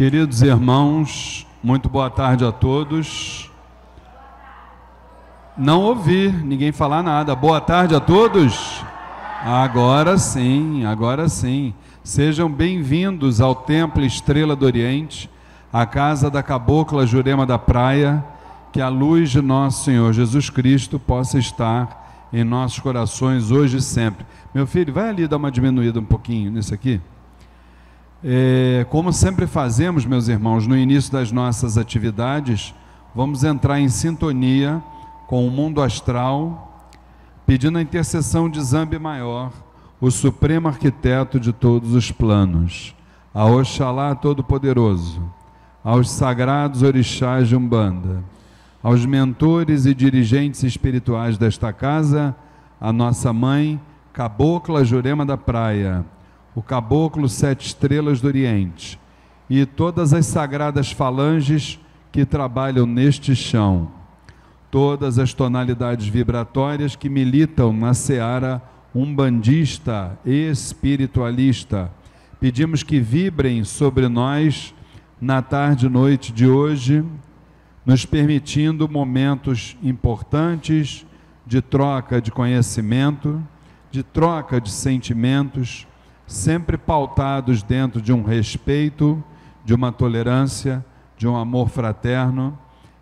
Queridos irmãos, muito boa tarde a todos. Não ouvi ninguém falar nada. Boa tarde a todos. Agora sim, agora sim. Sejam bem-vindos ao Templo Estrela do Oriente, a casa da Cabocla Jurema da Praia. Que a luz de nosso Senhor Jesus Cristo possa estar em nossos corações hoje e sempre. Meu filho, vai ali dar uma diminuída um pouquinho nisso aqui. É, como sempre fazemos, meus irmãos, no início das nossas atividades, vamos entrar em sintonia com o mundo astral, pedindo a intercessão de Zambi Maior, o supremo arquiteto de todos os planos, a Oxalá Todo-Poderoso, aos sagrados orixás de Umbanda, aos mentores e dirigentes espirituais desta casa, a nossa mãe, Cabocla Jurema da Praia, o caboclo sete estrelas do Oriente e todas as sagradas falanges que trabalham neste chão, todas as tonalidades vibratórias que militam na seara umbandista espiritualista. Pedimos que vibrem sobre nós na tarde e noite de hoje, nos permitindo momentos importantes de troca de conhecimento, de troca de sentimentos, sempre pautados dentro de um respeito, de uma tolerância, de um amor fraterno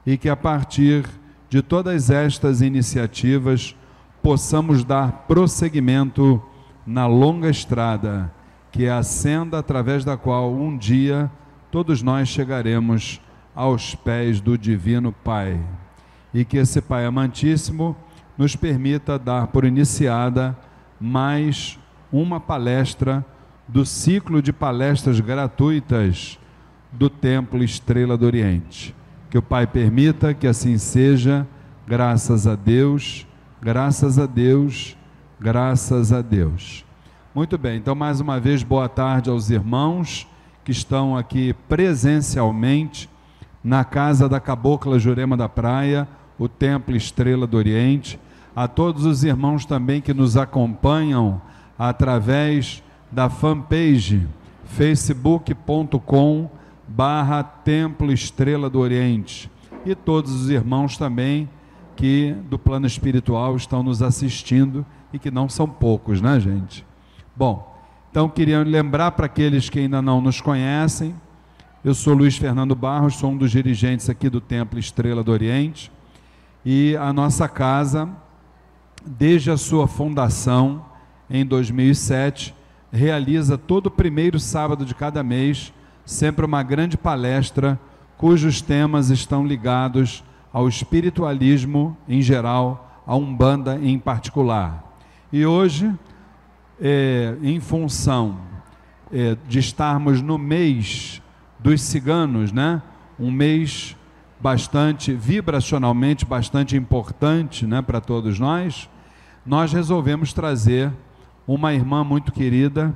e que a partir de todas estas iniciativas possamos dar prosseguimento na longa estrada que é a senda através da qual um dia todos nós chegaremos aos pés do Divino Pai. E que esse Pai amantíssimo nos permita dar por iniciada mais uma palestra do ciclo de palestras gratuitas do Templo Estrela do Oriente. Que o Pai permita que assim seja, graças a Deus, graças a Deus, graças a Deus. Muito bem, então mais uma vez boa tarde aos irmãos que estão aqui presencialmente na casa da Cabocla Jurema da Praia, o Templo Estrela do Oriente, a todos os irmãos também que nos acompanham através da fanpage facebook.com barra Templo Estrela do Oriente e todos os irmãos também que do plano espiritual estão nos assistindo e que não são poucos, né, gente? Bom, então queria lembrar para aqueles que ainda não nos conhecem, eu sou Luiz Fernando Barros, sou um dos dirigentes aqui do Templo Estrela do Oriente e a nossa casa, desde a sua fundação, em 2007, realiza todo primeiro sábado de cada mês sempre uma grande palestra cujos temas estão ligados ao espiritualismo em geral, a Umbanda em particular. E hoje, é, em função é, de estarmos no mês dos ciganos, né? um mês bastante, vibracionalmente bastante importante né, para todos nós, nós resolvemos trazer uma irmã muito querida,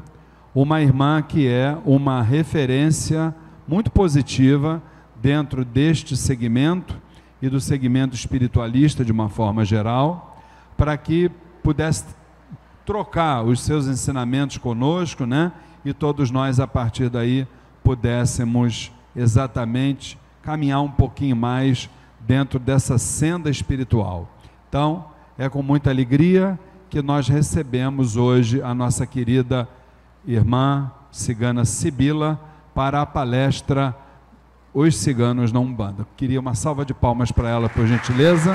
uma irmã que é uma referência muito positiva dentro deste segmento e do segmento espiritualista de uma forma geral, para que pudesse trocar os seus ensinamentos conosco, né? E todos nós a partir daí pudéssemos exatamente caminhar um pouquinho mais dentro dessa senda espiritual. Então, é com muita alegria que nós recebemos hoje a nossa querida irmã cigana Sibila para a palestra Os Ciganos na Umbanda. Queria uma salva de palmas para ela, por gentileza.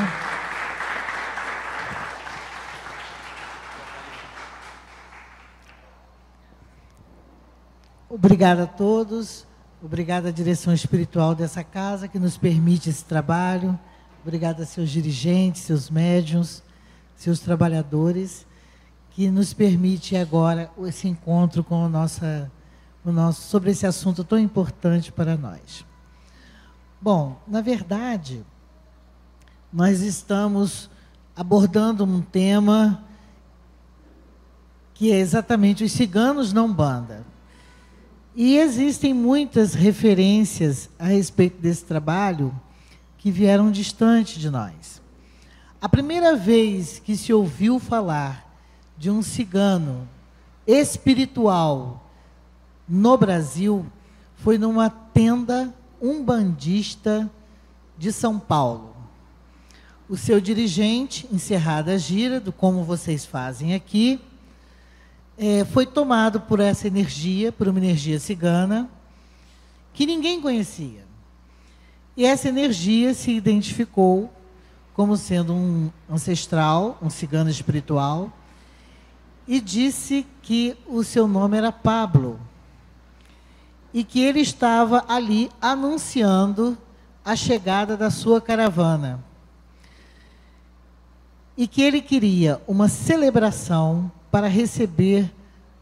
Obrigada a todos, obrigada à direção espiritual dessa casa que nos permite esse trabalho, obrigada a seus dirigentes, seus médiums, seus trabalhadores, que nos permite agora esse encontro com o, nossa, o nosso, sobre esse assunto tão importante para nós. Bom, na verdade, nós estamos abordando um tema que é exatamente os ciganos não banda. E existem muitas referências a respeito desse trabalho que vieram distante de nós. A primeira vez que se ouviu falar de um cigano espiritual no Brasil foi numa tenda umbandista de São Paulo. O seu dirigente, encerrada a gira, do como vocês fazem aqui, é, foi tomado por essa energia, por uma energia cigana, que ninguém conhecia. E essa energia se identificou como sendo um ancestral, um cigano espiritual, e disse que o seu nome era Pablo. E que ele estava ali anunciando a chegada da sua caravana. E que ele queria uma celebração para receber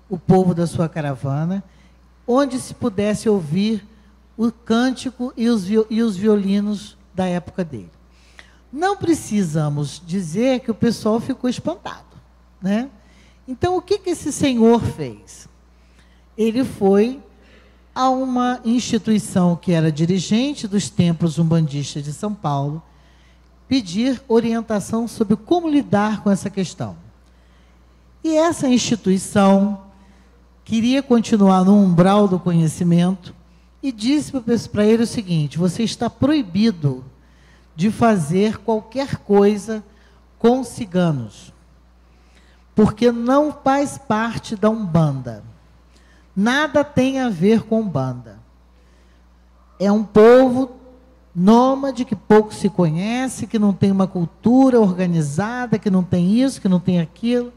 o povo da sua caravana, onde se pudesse ouvir o cântico e os, e os violinos da época dele. Não precisamos dizer que o pessoal ficou espantado, né? Então, o que, que esse senhor fez? Ele foi a uma instituição que era dirigente dos templos umbandistas de São Paulo, pedir orientação sobre como lidar com essa questão. E essa instituição queria continuar no umbral do conhecimento e disse para ele o seguinte: você está proibido de fazer qualquer coisa com ciganos, porque não faz parte da Umbanda. Nada tem a ver com Umbanda. É um povo nômade que pouco se conhece, que não tem uma cultura organizada, que não tem isso, que não tem aquilo.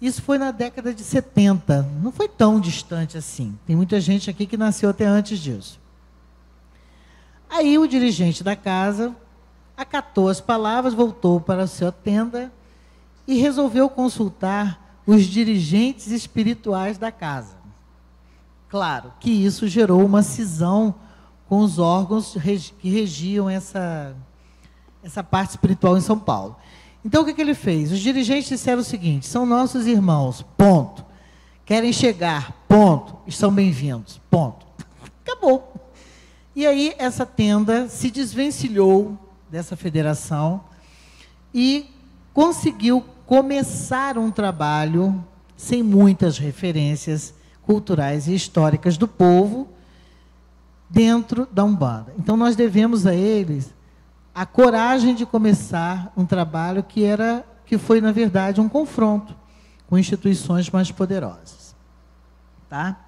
Isso foi na década de 70, não foi tão distante assim. Tem muita gente aqui que nasceu até antes disso. Aí o dirigente da casa acatou as palavras, voltou para a sua tenda e resolveu consultar os dirigentes espirituais da casa. Claro que isso gerou uma cisão com os órgãos que regiam essa, essa parte espiritual em São Paulo. Então o que, que ele fez? Os dirigentes disseram o seguinte: são nossos irmãos, ponto. Querem chegar, ponto. Estão bem-vindos, ponto. Acabou. E aí essa tenda se desvencilhou dessa federação e conseguiu começar um trabalho sem muitas referências culturais e históricas do povo dentro da Umbanda. Então nós devemos a eles a coragem de começar um trabalho que era que foi na verdade um confronto com instituições mais poderosas. Tá?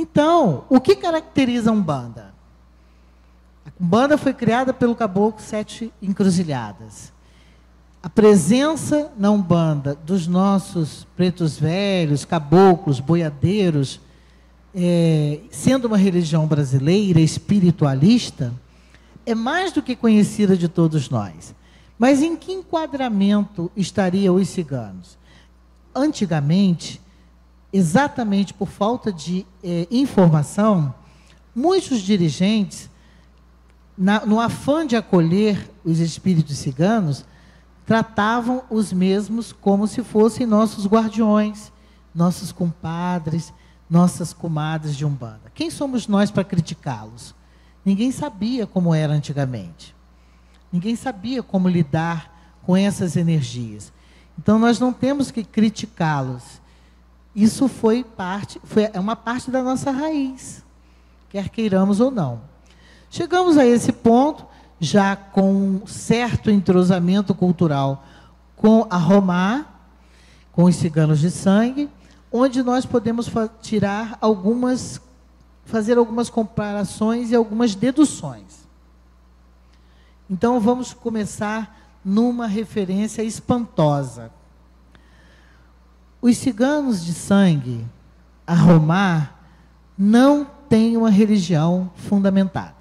Então, o que caracteriza a Umbanda? A Umbanda foi criada pelo caboclo Sete Encruzilhadas. A presença na Umbanda dos nossos pretos velhos, caboclos, boiadeiros, é, sendo uma religião brasileira espiritualista, é mais do que conhecida de todos nós. Mas em que enquadramento estariam os ciganos? Antigamente, exatamente por falta de eh, informação, muitos dirigentes, na, no afã de acolher os espíritos ciganos, tratavam os mesmos como se fossem nossos guardiões, nossos compadres, nossas comadres de Umbanda. Quem somos nós para criticá-los? Ninguém sabia como era antigamente. Ninguém sabia como lidar com essas energias. Então nós não temos que criticá-los isso foi parte, foi é uma parte da nossa raiz, quer queiramos ou não. Chegamos a esse ponto já com um certo entrosamento cultural com a Romá, com os ciganos de sangue, onde nós podemos tirar algumas, fazer algumas comparações e algumas deduções. Então vamos começar numa referência espantosa. Os ciganos de sangue, a Romar, não têm uma religião fundamentada.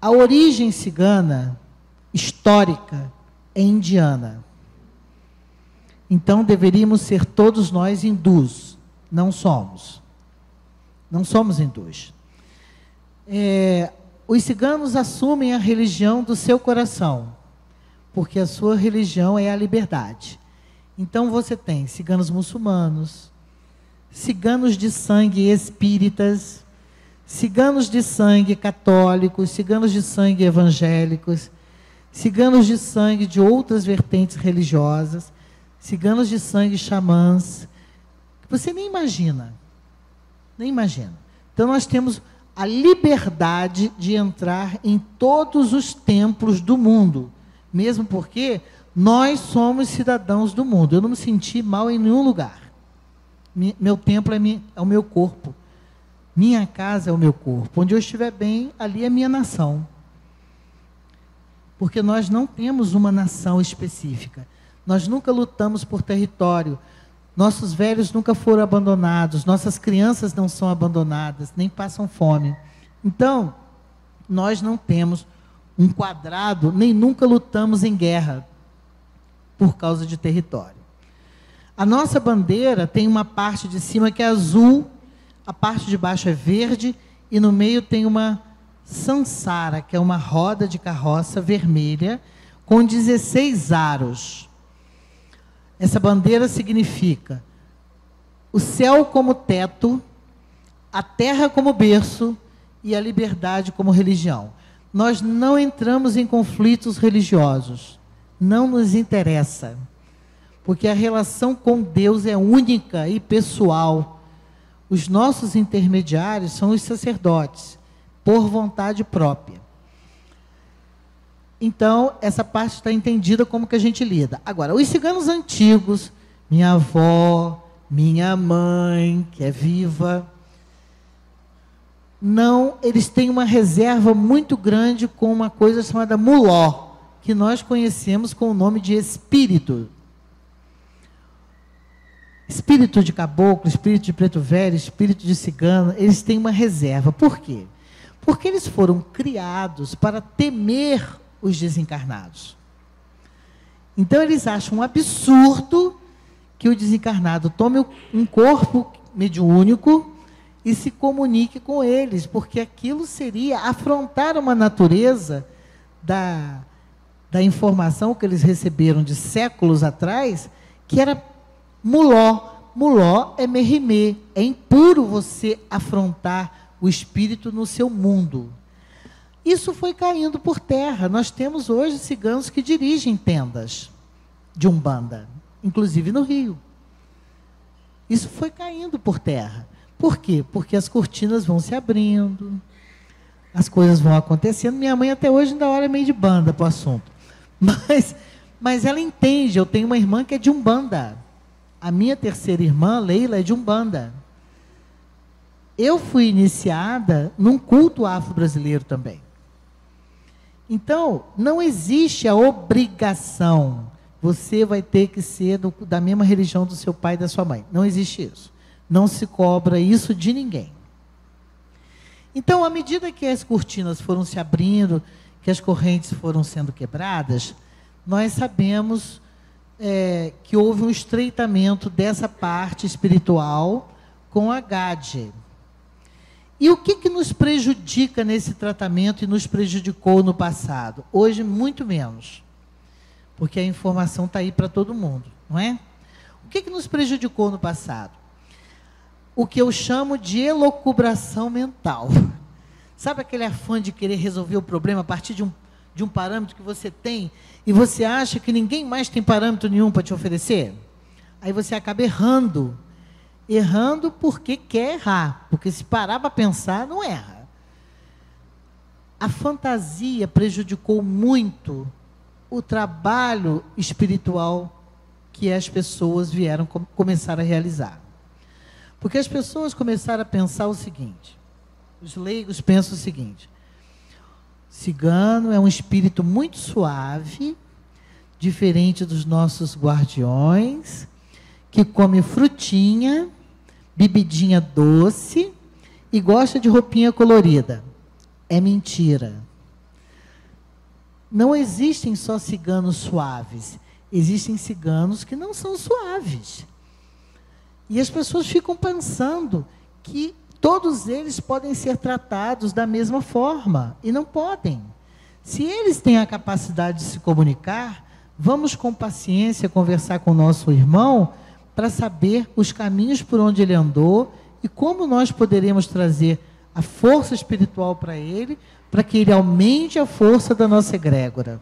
A origem cigana histórica é indiana. Então deveríamos ser todos nós hindus. Não somos. Não somos hindus. É, os ciganos assumem a religião do seu coração, porque a sua religião é a liberdade. Então você tem ciganos muçulmanos, ciganos de sangue espíritas, ciganos de sangue católicos, ciganos de sangue evangélicos, ciganos de sangue de outras vertentes religiosas, ciganos de sangue xamãs. Você nem imagina. Nem imagina. Então nós temos a liberdade de entrar em todos os templos do mundo, mesmo porque nós somos cidadãos do mundo. Eu não me senti mal em nenhum lugar. Meu templo é, é o meu corpo. Minha casa é o meu corpo. Onde eu estiver bem, ali é minha nação. Porque nós não temos uma nação específica. Nós nunca lutamos por território. Nossos velhos nunca foram abandonados. Nossas crianças não são abandonadas, nem passam fome. Então, nós não temos um quadrado, nem nunca lutamos em guerra por causa de território. A nossa bandeira tem uma parte de cima que é azul, a parte de baixo é verde e no meio tem uma Sansara, que é uma roda de carroça vermelha com 16 aros. Essa bandeira significa o céu como teto, a terra como berço e a liberdade como religião. Nós não entramos em conflitos religiosos. Não nos interessa. Porque a relação com Deus é única e pessoal. Os nossos intermediários são os sacerdotes por vontade própria. Então, essa parte está entendida como que a gente lida. Agora, os ciganos antigos, minha avó, minha mãe, que é viva, não, eles têm uma reserva muito grande com uma coisa chamada muló, que nós conhecemos com o nome de espírito. Espírito de caboclo, espírito de preto velho, espírito de cigano, eles têm uma reserva. Por quê? Porque eles foram criados para temer os desencarnados. Então eles acham um absurdo que o desencarnado tome um corpo mediúnico e se comunique com eles, porque aquilo seria afrontar uma natureza da, da informação que eles receberam de séculos atrás, que era muló. Muló é merimê, é impuro você afrontar o espírito no seu mundo. Isso foi caindo por terra. Nós temos hoje ciganos que dirigem tendas de Umbanda, inclusive no Rio. Isso foi caindo por terra. Por quê? Porque as cortinas vão se abrindo, as coisas vão acontecendo. Minha mãe até hoje ainda olha meio de banda para o assunto. Mas, mas ela entende. Eu tenho uma irmã que é de Umbanda. A minha terceira irmã, Leila, é de Umbanda eu fui iniciada num culto afro-brasileiro também. Então, não existe a obrigação. Você vai ter que ser do, da mesma religião do seu pai e da sua mãe. Não existe isso. Não se cobra isso de ninguém. Então, à medida que as cortinas foram se abrindo, que as correntes foram sendo quebradas, nós sabemos é, que houve um estreitamento dessa parte espiritual com a GAD, e o que, que nos prejudica nesse tratamento e nos prejudicou no passado? Hoje, muito menos. Porque a informação está aí para todo mundo, não é? O que, que nos prejudicou no passado? O que eu chamo de elocubração mental. Sabe aquele afã de querer resolver o problema a partir de um, de um parâmetro que você tem e você acha que ninguém mais tem parâmetro nenhum para te oferecer? Aí você acaba errando errando porque quer errar, porque se parar para pensar, não erra. A fantasia prejudicou muito o trabalho espiritual que as pessoas vieram começar a realizar. Porque as pessoas começaram a pensar o seguinte: os leigos pensam o seguinte: cigano é um espírito muito suave, diferente dos nossos guardiões, que come frutinha bebidinha doce e gosta de roupinha colorida. É mentira. Não existem só ciganos suaves. Existem ciganos que não são suaves. E as pessoas ficam pensando que todos eles podem ser tratados da mesma forma. E não podem. Se eles têm a capacidade de se comunicar, vamos com paciência conversar com nosso irmão para saber os caminhos por onde ele andou e como nós poderemos trazer a força espiritual para ele, para que ele aumente a força da nossa egrégora.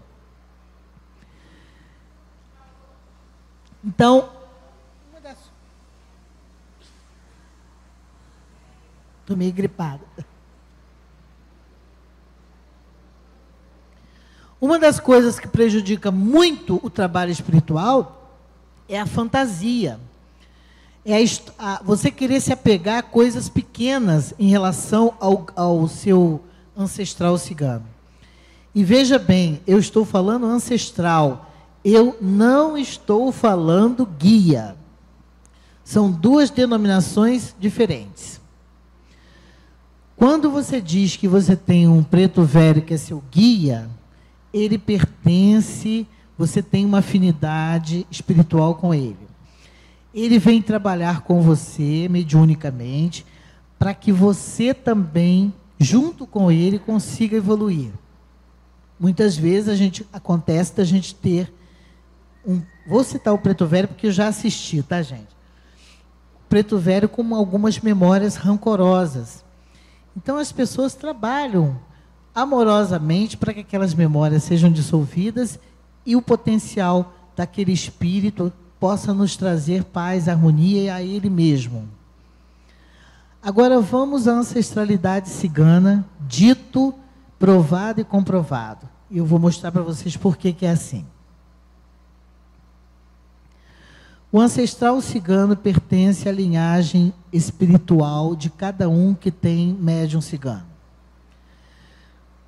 Então, Estou meio gripada. Uma das coisas que prejudica muito o trabalho espiritual é a fantasia. É a, a, você querer se apegar a coisas pequenas em relação ao, ao seu ancestral cigano. E veja bem, eu estou falando ancestral, eu não estou falando guia. São duas denominações diferentes. Quando você diz que você tem um preto velho que é seu guia, ele pertence, você tem uma afinidade espiritual com ele. Ele vem trabalhar com você mediunicamente para que você também, junto com ele, consiga evoluir. Muitas vezes a gente acontece da gente ter um, vou citar o Preto Velho porque eu já assisti, tá, gente? Preto Velho com algumas memórias rancorosas. Então as pessoas trabalham amorosamente para que aquelas memórias sejam dissolvidas e o potencial daquele espírito possa nos trazer paz, harmonia e a ele mesmo. Agora vamos à ancestralidade cigana, dito, provado e comprovado. Eu vou mostrar para vocês por que, que é assim. O ancestral cigano pertence à linhagem espiritual de cada um que tem médium cigano.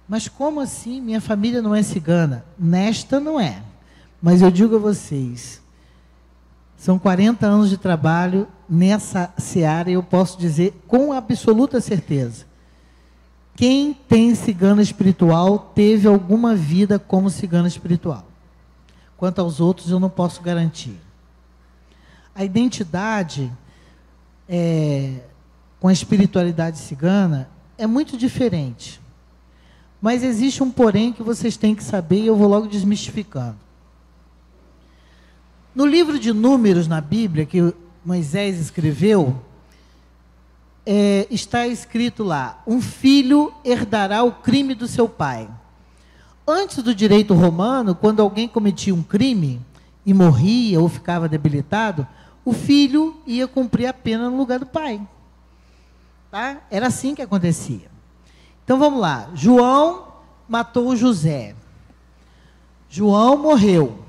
Mas como assim? Minha família não é cigana? Nesta não é. Mas eu digo a vocês, são 40 anos de trabalho nessa seara e eu posso dizer com absoluta certeza. Quem tem cigana espiritual teve alguma vida como cigana espiritual. Quanto aos outros, eu não posso garantir. A identidade é, com a espiritualidade cigana é muito diferente. Mas existe um porém que vocês têm que saber e eu vou logo desmistificando. No livro de Números na Bíblia, que Moisés escreveu, é, está escrito lá: um filho herdará o crime do seu pai. Antes do direito romano, quando alguém cometia um crime e morria ou ficava debilitado, o filho ia cumprir a pena no lugar do pai. Tá? Era assim que acontecia. Então vamos lá. João matou José. João morreu.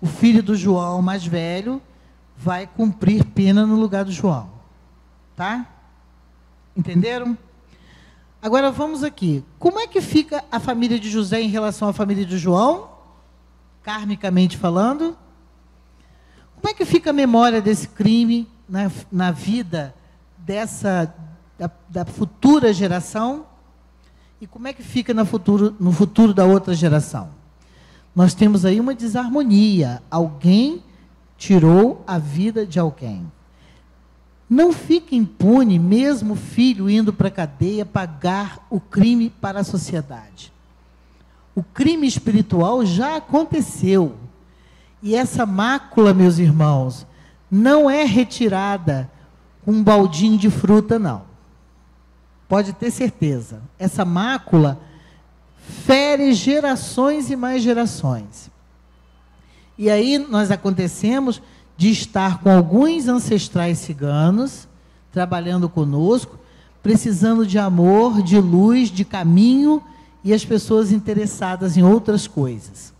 O filho do João, mais velho, vai cumprir pena no lugar do João. Tá? Entenderam? Agora vamos aqui. Como é que fica a família de José em relação à família de João? Karmicamente falando. Como é que fica a memória desse crime na, na vida dessa da, da futura geração e como é que fica no futuro, no futuro da outra geração. Nós temos aí uma desarmonia. Alguém tirou a vida de alguém. Não fique impune, mesmo o filho indo para a cadeia, pagar o crime para a sociedade. O crime espiritual já aconteceu. E essa mácula, meus irmãos, não é retirada com um baldinho de fruta, não. Pode ter certeza. Essa mácula fere gerações e mais gerações. E aí nós acontecemos de estar com alguns ancestrais ciganos trabalhando conosco, precisando de amor, de luz, de caminho e as pessoas interessadas em outras coisas.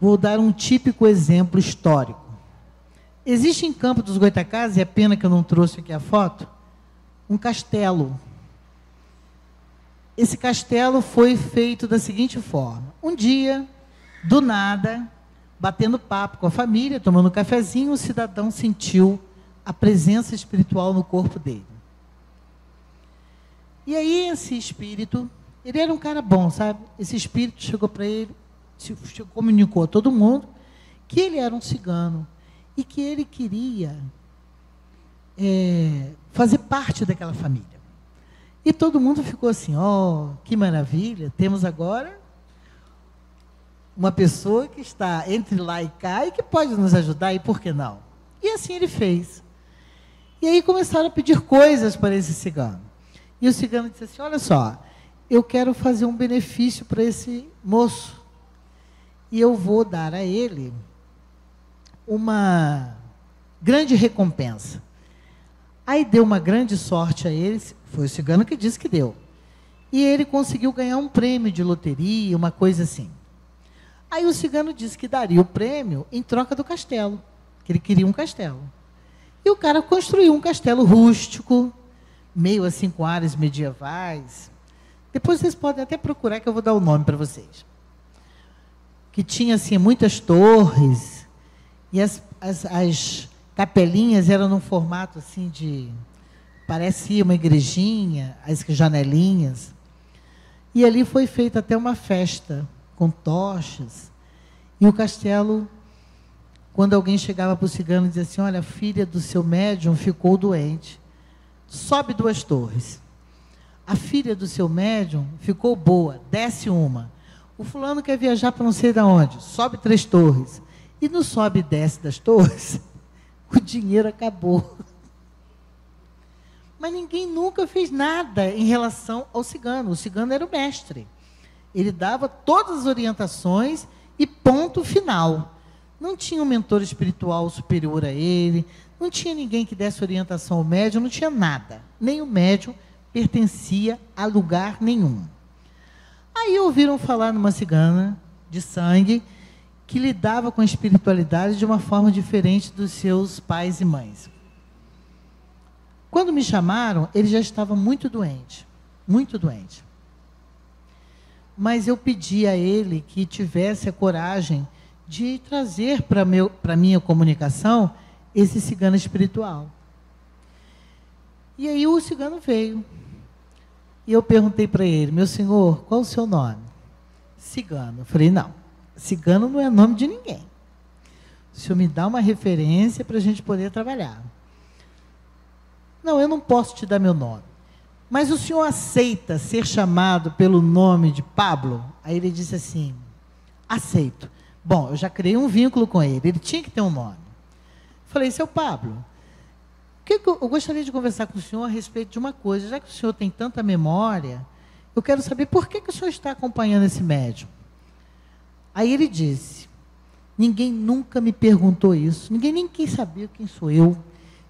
Vou dar um típico exemplo histórico. Existe em Campo dos Goitacazes, e é pena que eu não trouxe aqui a foto, um castelo. Esse castelo foi feito da seguinte forma: um dia, do nada, batendo papo com a família, tomando um cafezinho, o cidadão sentiu a presença espiritual no corpo dele. E aí esse espírito, ele era um cara bom, sabe? Esse espírito chegou para ele, se, comunicou a todo mundo que ele era um cigano e que ele queria é, fazer parte daquela família. E todo mundo ficou assim: ó, oh, que maravilha, temos agora uma pessoa que está entre lá e cá e que pode nos ajudar, e por que não? E assim ele fez. E aí começaram a pedir coisas para esse cigano. E o cigano disse assim: Olha só, eu quero fazer um benefício para esse moço. E eu vou dar a ele uma grande recompensa. Aí deu uma grande sorte a ele, foi o cigano que disse que deu. E ele conseguiu ganhar um prêmio de loteria, uma coisa assim. Aí o cigano disse que daria o prêmio em troca do castelo, que ele queria um castelo. E o cara construiu um castelo rústico, meio assim com áreas medievais. Depois vocês podem até procurar que eu vou dar o nome para vocês. Que tinha assim muitas torres e as, as, as capelinhas eram num formato assim de parecia uma igrejinha, as janelinhas. E ali foi feita até uma festa com tochas. E o castelo quando alguém chegava para o cigano e dizia assim: Olha, a filha do seu médium ficou doente, sobe duas torres. A filha do seu médium ficou boa, desce uma. O fulano quer viajar para não sei de onde, sobe três torres. E no sobe e desce das torres, o dinheiro acabou. Mas ninguém nunca fez nada em relação ao cigano. O cigano era o mestre. Ele dava todas as orientações e ponto final. Não tinha um mentor espiritual superior a ele, não tinha ninguém que desse orientação ao médium, não tinha nada. Nem o médium pertencia a lugar nenhum. Aí ouviram falar numa cigana de sangue que lidava com a espiritualidade de uma forma diferente dos seus pais e mães. Quando me chamaram, ele já estava muito doente, muito doente. Mas eu pedi a ele que tivesse a coragem de trazer para a minha comunicação esse cigano espiritual. E aí o cigano veio. E eu perguntei para ele, meu senhor, qual o seu nome? Cigano. Eu falei, não, cigano não é nome de ninguém. O senhor me dá uma referência para a gente poder trabalhar. Não, eu não posso te dar meu nome. Mas o senhor aceita ser chamado pelo nome de Pablo? Aí ele disse assim: aceito. Bom, eu já criei um vínculo com ele, ele tinha que ter um nome. Falei, seu Pablo, eu, gostaria de conversar com o senhor a respeito de uma coisa. Já que o senhor tem tanta memória, eu quero saber por que, que o senhor está acompanhando esse médium. Aí ele disse: Ninguém nunca me perguntou isso, ninguém nem quis saber quem sou eu,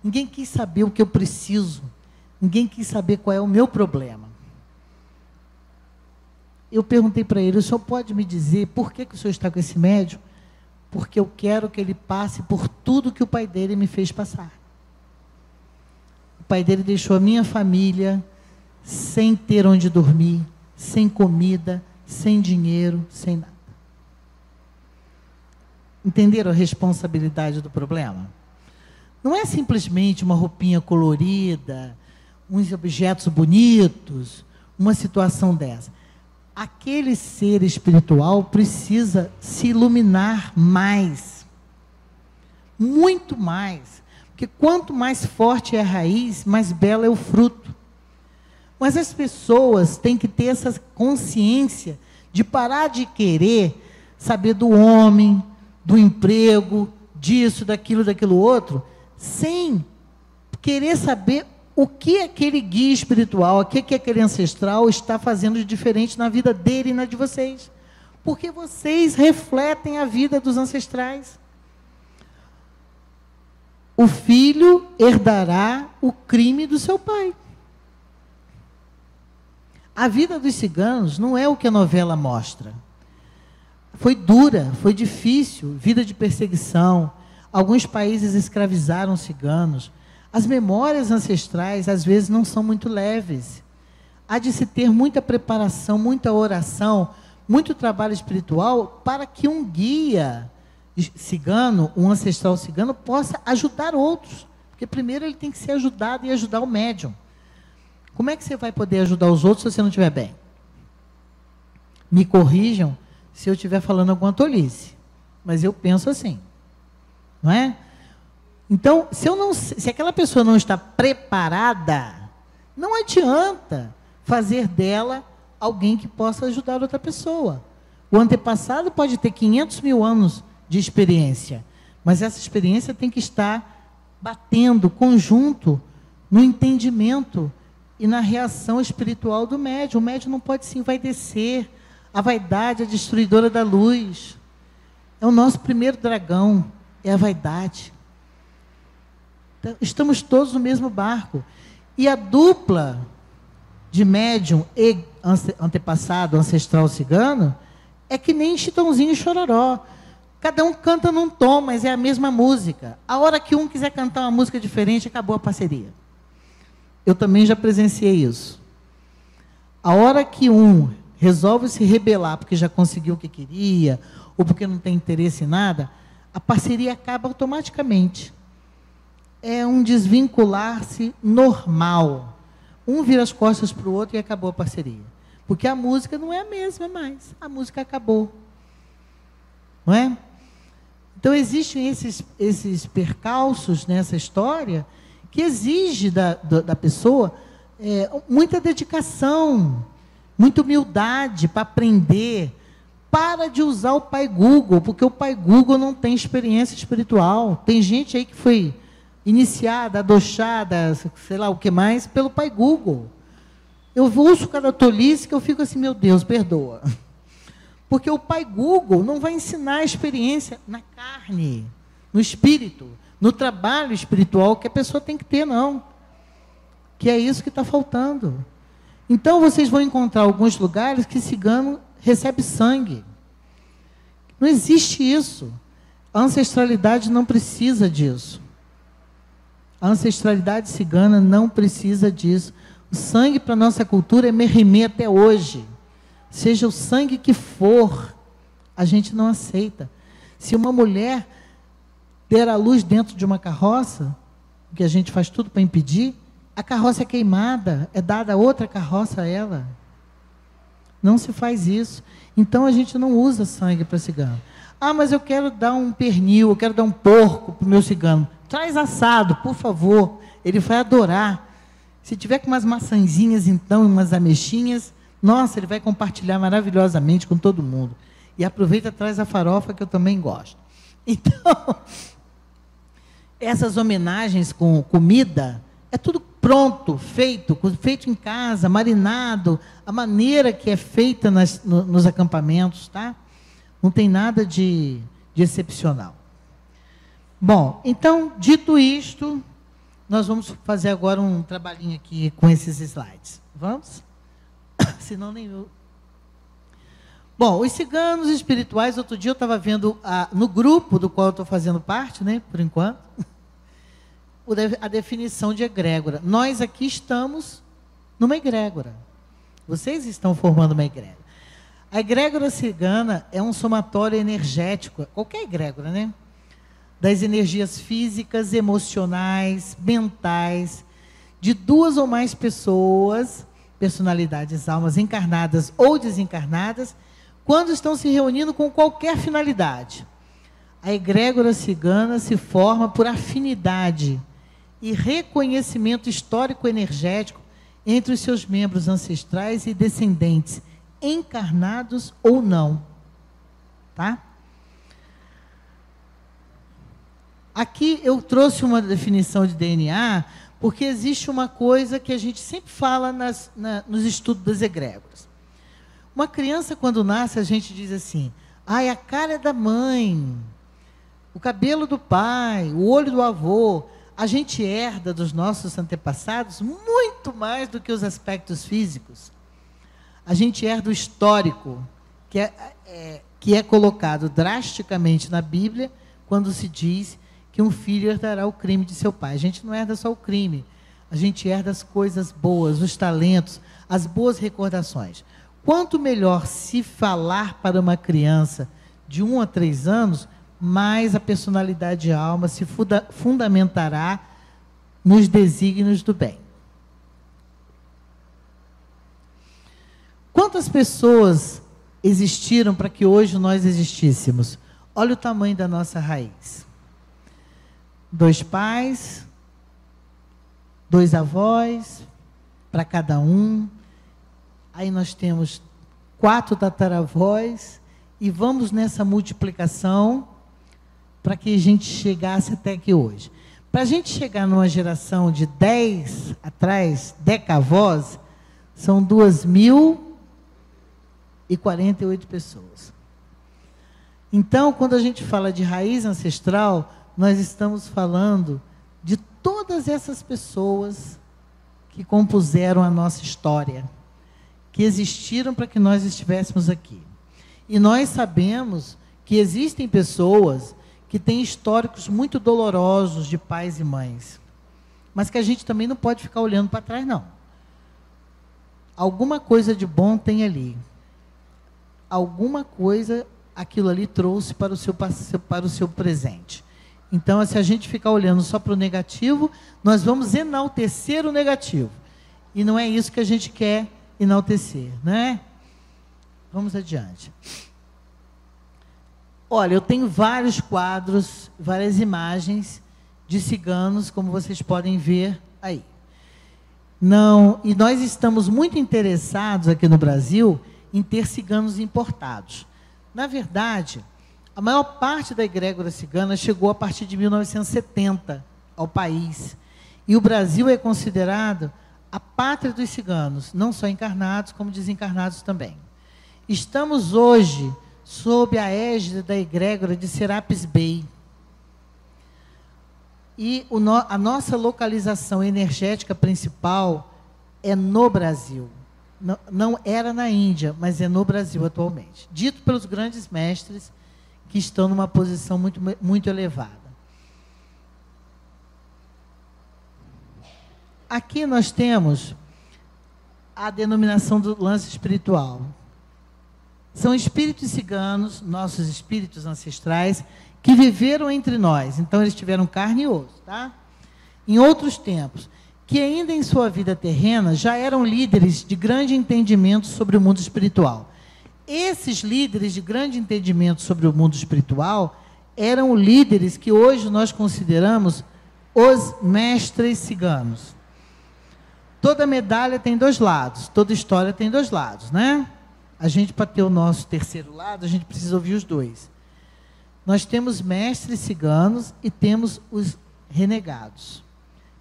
ninguém quis saber o que eu preciso, ninguém quis saber qual é o meu problema eu perguntei para ele: o senhor pode me dizer por que, que o senhor está com esse médium? Porque eu quero que ele passe por tudo que o pai dele me fez passar. Pai dele deixou a minha família sem ter onde dormir, sem comida, sem dinheiro, sem nada. Entenderam a responsabilidade do problema? Não é simplesmente uma roupinha colorida, uns objetos bonitos, uma situação dessa aquele ser espiritual precisa se iluminar mais. Muito mais. Porque quanto mais forte é a raiz, mais belo é o fruto. Mas as pessoas têm que ter essa consciência de parar de querer saber do homem, do emprego, disso, daquilo, daquilo outro, sem querer saber o que aquele guia espiritual, o que aquele ancestral está fazendo de diferente na vida dele e na de vocês. Porque vocês refletem a vida dos ancestrais. O filho herdará o crime do seu pai. A vida dos ciganos não é o que a novela mostra. Foi dura, foi difícil, vida de perseguição. Alguns países escravizaram ciganos. As memórias ancestrais, às vezes, não são muito leves. Há de se ter muita preparação, muita oração, muito trabalho espiritual para que um guia cigano, um ancestral cigano, possa ajudar outros. Porque primeiro ele tem que ser ajudado e ajudar o médium. Como é que você vai poder ajudar os outros se você não estiver bem? Me corrijam se eu estiver falando alguma tolice. Mas eu penso assim. Não é? Então, se, eu não, se aquela pessoa não está preparada, não adianta fazer dela alguém que possa ajudar outra pessoa. O antepassado pode ter 500 mil anos de experiência, mas essa experiência tem que estar batendo conjunto no entendimento e na reação espiritual do médium. O médium não pode se envaidecer. A vaidade é destruidora da luz. É o nosso primeiro dragão, é a vaidade. Então, estamos todos no mesmo barco. E a dupla de médium e antepassado, ancestral cigano, é que nem Chitãozinho e Chororó. Cada um canta num tom, mas é a mesma música. A hora que um quiser cantar uma música diferente, acabou a parceria. Eu também já presenciei isso. A hora que um resolve se rebelar porque já conseguiu o que queria, ou porque não tem interesse em nada, a parceria acaba automaticamente. É um desvincular-se normal. Um vira as costas para o outro e acabou a parceria. Porque a música não é a mesma mais. A música acabou. Não é? Então, existem esses, esses percalços nessa história que exige da, da, da pessoa é, muita dedicação, muita humildade para aprender. Para de usar o pai Google, porque o pai Google não tem experiência espiritual. Tem gente aí que foi iniciada, adochada, sei lá o que mais, pelo pai Google. Eu uso cada tolice que eu fico assim, meu Deus, perdoa. Porque o pai Google não vai ensinar a experiência na carne, no espírito, no trabalho espiritual que a pessoa tem que ter, não. Que é isso que está faltando. Então vocês vão encontrar alguns lugares que cigano recebe sangue. Não existe isso. A ancestralidade não precisa disso. A ancestralidade cigana não precisa disso. O sangue para nossa cultura é merrimê até hoje seja o sangue que for, a gente não aceita. Se uma mulher der a luz dentro de uma carroça, que a gente faz tudo para impedir, a carroça é queimada, é dada outra carroça a ela. Não se faz isso. Então a gente não usa sangue para cigano. Ah, mas eu quero dar um pernil, eu quero dar um porco para o meu cigano. Traz assado, por favor. Ele vai adorar. Se tiver com umas maçãzinhas, então, umas ameixinhas, nossa, ele vai compartilhar maravilhosamente com todo mundo. E aproveita traz a farofa que eu também gosto. Então, essas homenagens com comida é tudo pronto, feito, feito em casa, marinado, a maneira que é feita nas, no, nos acampamentos, tá? Não tem nada de, de excepcional. Bom, então, dito isto, nós vamos fazer agora um trabalhinho aqui com esses slides. Vamos? Senão nem eu. Bom, os ciganos espirituais, outro dia eu estava vendo a, no grupo do qual eu estou fazendo parte, né, por enquanto, a definição de egrégora. Nós aqui estamos numa egrégora. Vocês estão formando uma egrégora. A egrégora cigana é um somatório energético, qualquer egrégora, né? Das energias físicas, emocionais, mentais, de duas ou mais pessoas personalidades, almas encarnadas ou desencarnadas, quando estão se reunindo com qualquer finalidade. A egrégora cigana se forma por afinidade e reconhecimento histórico-energético entre os seus membros ancestrais e descendentes, encarnados ou não. Tá? Aqui eu trouxe uma definição de DNA porque existe uma coisa que a gente sempre fala nas, na, nos estudos das egrégoras. Uma criança, quando nasce, a gente diz assim: ai, a cara é da mãe, o cabelo do pai, o olho do avô. A gente herda dos nossos antepassados muito mais do que os aspectos físicos. A gente herda o histórico, que é, é, que é colocado drasticamente na Bíblia, quando se diz que um filho herdará o crime de seu pai. A gente não herda só o crime, a gente herda as coisas boas, os talentos, as boas recordações. Quanto melhor se falar para uma criança de um a três anos, mais a personalidade de alma se funda fundamentará nos desígnios do bem. Quantas pessoas existiram para que hoje nós existíssemos? Olha o tamanho da nossa raiz dois pais, dois avós para cada um. Aí nós temos quatro tataravós e vamos nessa multiplicação para que a gente chegasse até aqui hoje. Para a gente chegar numa geração de dez atrás, decavós, são duas mil e quarenta e oito pessoas. Então, quando a gente fala de raiz ancestral, nós estamos falando de toda todas essas pessoas que compuseram a nossa história, que existiram para que nós estivéssemos aqui. E nós sabemos que existem pessoas que têm históricos muito dolorosos de pais e mães, mas que a gente também não pode ficar olhando para trás, não. Alguma coisa de bom tem ali. Alguma coisa aquilo ali trouxe para o seu, para o seu presente. Então, se a gente ficar olhando só para o negativo, nós vamos enaltecer o negativo. E não é isso que a gente quer enaltecer, né? Vamos adiante. Olha, eu tenho vários quadros, várias imagens de ciganos, como vocês podem ver aí. Não, e nós estamos muito interessados aqui no Brasil em ter ciganos importados. Na verdade, a maior parte da egrégora cigana chegou a partir de 1970 ao país. E o Brasil é considerado a pátria dos ciganos, não só encarnados, como desencarnados também. Estamos hoje sob a égide da egrégora de Serapis Bay. E no, a nossa localização energética principal é no Brasil. Não, não era na Índia, mas é no Brasil atualmente. Dito pelos grandes mestres que estão numa posição muito, muito elevada. Aqui nós temos a denominação do lance espiritual. São espíritos ciganos, nossos espíritos ancestrais, que viveram entre nós. Então, eles tiveram carne e osso, tá? Em outros tempos, que ainda em sua vida terrena já eram líderes de grande entendimento sobre o mundo espiritual esses líderes de grande entendimento sobre o mundo espiritual eram líderes que hoje nós consideramos os mestres ciganos. Toda medalha tem dois lados, toda história tem dois lados, né? A gente, para ter o nosso terceiro lado, a gente precisa ouvir os dois. Nós temos mestres ciganos e temos os renegados,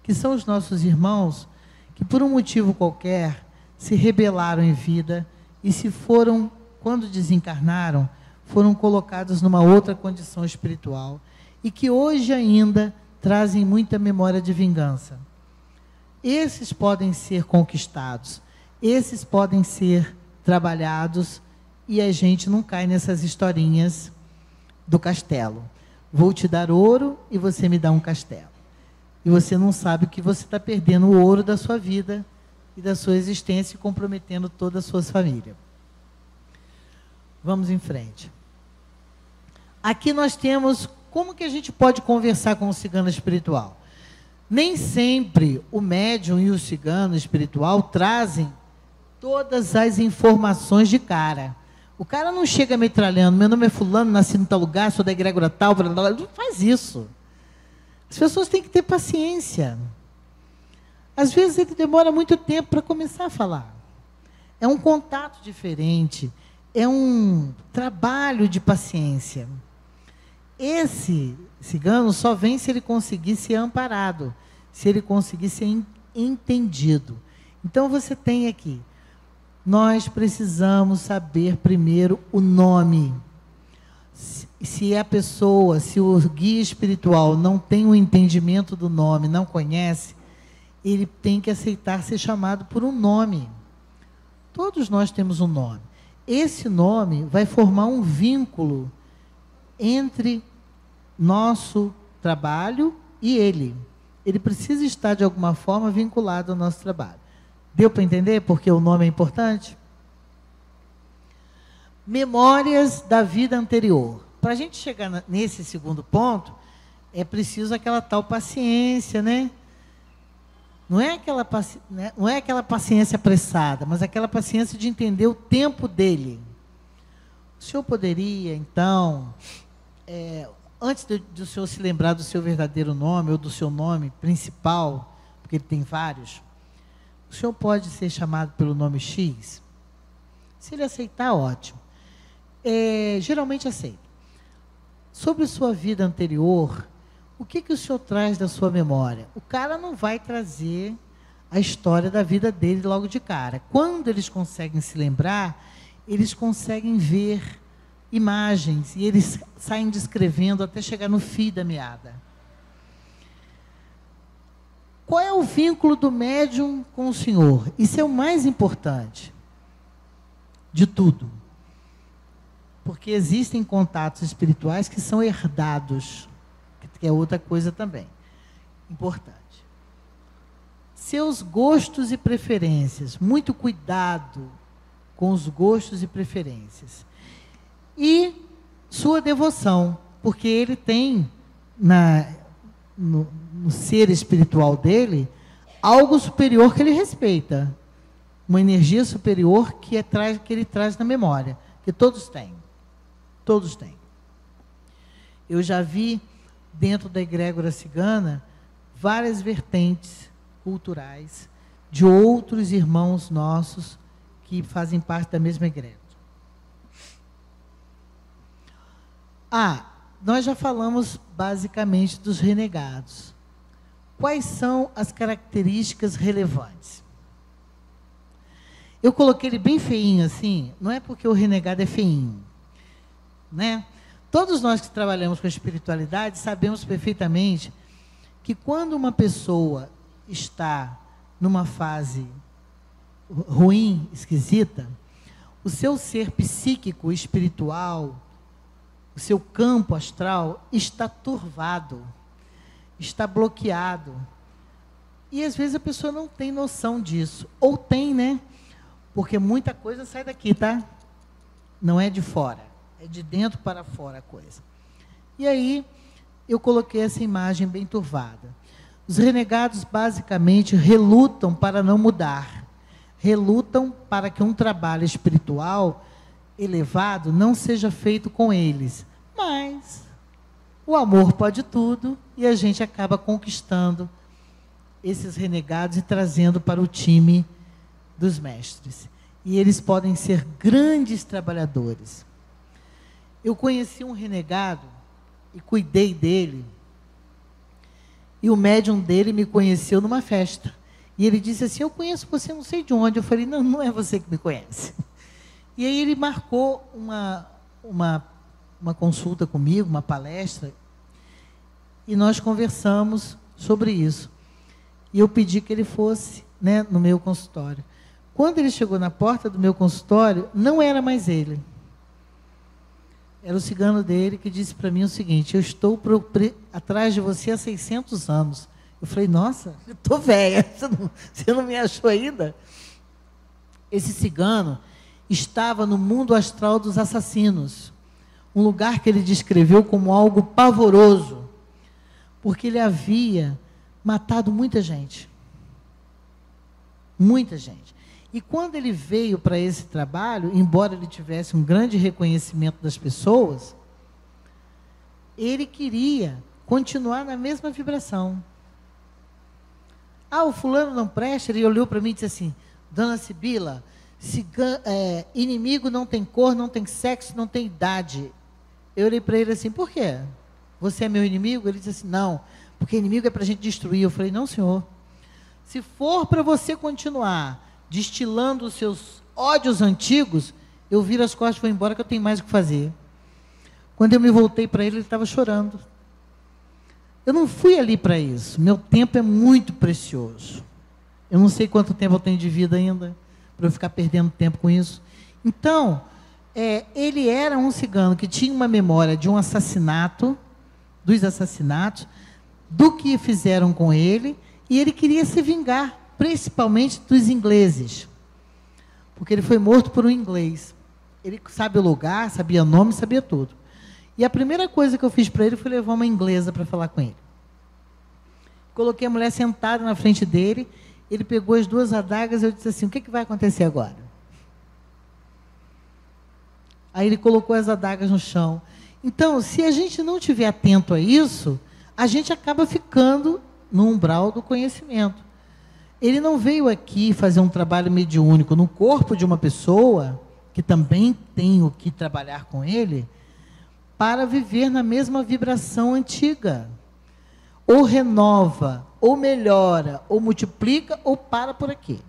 que são os nossos irmãos que, por um motivo qualquer, se rebelaram em vida e se foram quando desencarnaram, foram colocados numa outra condição espiritual e que hoje ainda trazem muita memória de vingança. Esses podem ser conquistados, esses podem ser trabalhados e a gente não cai nessas historinhas do castelo. Vou te dar ouro e você me dá um castelo. E você não sabe que você está perdendo o ouro da sua vida e da sua existência e comprometendo toda a sua família. Vamos em frente. Aqui nós temos como que a gente pode conversar com o cigano espiritual. Nem sempre o médium e o cigano espiritual trazem todas as informações de cara. O cara não chega metralhando, meu nome é fulano, nasci em tal lugar, sou da egrégora tal, blá, blá, blá. não faz isso. As pessoas têm que ter paciência. Às vezes ele demora muito tempo para começar a falar. É um contato diferente é um trabalho de paciência. Esse cigano só vem se ele conseguir ser amparado, se ele conseguir ser entendido. Então você tem aqui, nós precisamos saber primeiro o nome. Se a pessoa, se o guia espiritual não tem o um entendimento do nome, não conhece, ele tem que aceitar ser chamado por um nome. Todos nós temos um nome esse nome vai formar um vínculo entre nosso trabalho e ele. Ele precisa estar, de alguma forma, vinculado ao nosso trabalho. Deu para entender porque o nome é importante? Memórias da vida anterior. Para a gente chegar nesse segundo ponto, é preciso aquela tal paciência, né? Não é, aquela, né, não é aquela paciência apressada, mas aquela paciência de entender o tempo dele. O senhor poderia, então, é, antes de, de o senhor se lembrar do seu verdadeiro nome ou do seu nome principal, porque ele tem vários, o senhor pode ser chamado pelo nome X? Se ele aceitar, ótimo. É, geralmente aceita. Sobre sua vida anterior, o que, que o senhor traz da sua memória? O cara não vai trazer a história da vida dele logo de cara. Quando eles conseguem se lembrar, eles conseguem ver imagens e eles saem descrevendo até chegar no fim da meada. qual é o vínculo do médium com o Senhor? Isso é o mais importante de tudo. Porque existem contatos espirituais que são herdados, que é outra coisa também importante. Seus gostos e preferências, muito cuidado com os gostos e preferências. E sua devoção, porque ele tem na, no, no ser espiritual dele algo superior que ele respeita, uma energia superior que, é, que ele traz na memória, que todos têm. Todos têm. Eu já vi dentro da egrégora cigana várias vertentes culturais de outros irmãos nossos que fazem parte da mesma egrégora. Ah, nós já falamos basicamente dos renegados. Quais são as características relevantes? Eu coloquei ele bem feinho assim, não é porque o renegado é feinho, né? Todos nós que trabalhamos com espiritualidade sabemos perfeitamente que quando uma pessoa está numa fase ruim, esquisita, o seu ser psíquico, espiritual, o seu campo astral está turvado, está bloqueado. E às vezes a pessoa não tem noção disso. Ou tem, né? Porque muita coisa sai daqui, tá? Não é de fora. É de dentro para fora a coisa. E aí, eu coloquei essa imagem bem turvada. Os renegados basicamente relutam para não mudar. Relutam para que um trabalho espiritual elevado não seja feito com eles. Mas o amor pode tudo e a gente acaba conquistando esses renegados e trazendo para o time dos mestres. E eles podem ser grandes trabalhadores. Eu conheci um renegado e cuidei dele. E o médium dele me conheceu numa festa. E ele disse assim: Eu conheço você não sei de onde. Eu falei: Não, não é você que me conhece. E aí ele marcou uma, uma uma consulta comigo, uma palestra, e nós conversamos sobre isso. E eu pedi que ele fosse né, no meu consultório. Quando ele chegou na porta do meu consultório, não era mais ele. Era o cigano dele que disse para mim o seguinte: Eu estou pro, pre, atrás de você há 600 anos. Eu falei: Nossa, eu estou velha, você não, você não me achou ainda? Esse cigano estava no mundo astral dos assassinos um lugar que ele descreveu como algo pavoroso, porque ele havia matado muita gente. Muita gente. E quando ele veio para esse trabalho, embora ele tivesse um grande reconhecimento das pessoas, ele queria continuar na mesma vibração. Ah, o fulano não presta, ele olhou para mim e disse assim: Dona Sibila, é, inimigo não tem cor, não tem sexo, não tem idade. Eu olhei para ele assim, por quê? Você é meu inimigo? Ele disse assim, não, porque inimigo é para a gente destruir. Eu falei, não, senhor. Se for para você continuar destilando os seus ódios antigos, eu viro as costas e vou embora que eu tenho mais o que fazer. Quando eu me voltei para ele, ele estava chorando. Eu não fui ali para isso. Meu tempo é muito precioso. Eu não sei quanto tempo eu tenho de vida ainda, para eu ficar perdendo tempo com isso. Então, é, ele era um cigano que tinha uma memória de um assassinato, dos assassinatos, do que fizeram com ele, e ele queria se vingar, principalmente dos ingleses. Porque ele foi morto por um inglês. Ele sabe o lugar, sabia nome, sabia tudo. E a primeira coisa que eu fiz para ele foi levar uma inglesa para falar com ele. Coloquei a mulher sentada na frente dele, ele pegou as duas adagas e eu disse assim: O que, que vai acontecer agora? Aí ele colocou as adagas no chão. Então, se a gente não estiver atento a isso, a gente acaba ficando no umbral do conhecimento. Ele não veio aqui fazer um trabalho mediúnico no corpo de uma pessoa, que também tem o que trabalhar com ele, para viver na mesma vibração antiga. Ou renova, ou melhora, ou multiplica, ou para por aqui.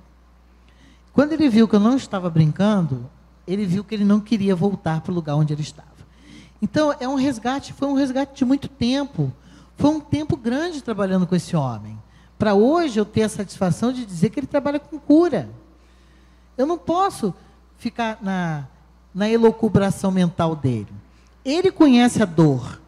Quando ele viu que eu não estava brincando, ele viu que ele não queria voltar para o lugar onde ele estava. Então, é um resgate, foi um resgate de muito tempo. Foi um tempo grande trabalhando com esse homem, para hoje eu ter a satisfação de dizer que ele trabalha com cura. Eu não posso ficar na, na elocubração mental dele. Ele conhece a dor,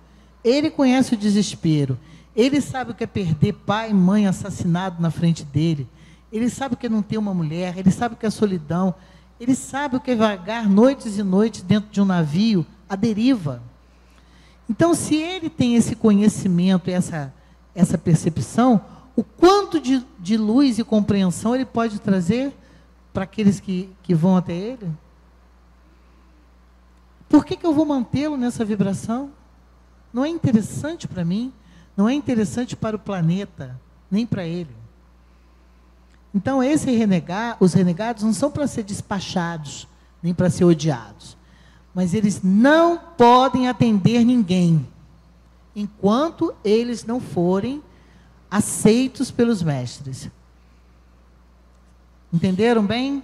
ele conhece o desespero, ele sabe o que é perder pai e mãe assassinado na frente dele, ele sabe o que é não ter uma mulher, ele sabe o que é solidão, ele sabe o que é vagar noites e noites dentro de um navio à deriva. Então, se ele tem esse conhecimento, essa, essa percepção, o quanto de, de luz e compreensão ele pode trazer para aqueles que, que vão até ele? Por que, que eu vou mantê-lo nessa vibração? Não é interessante para mim, não é interessante para o planeta, nem para ele. Então, esse renegar, os renegados não são para ser despachados, nem para ser odiados. Mas eles não podem atender ninguém, enquanto eles não forem aceitos pelos mestres. Entenderam bem?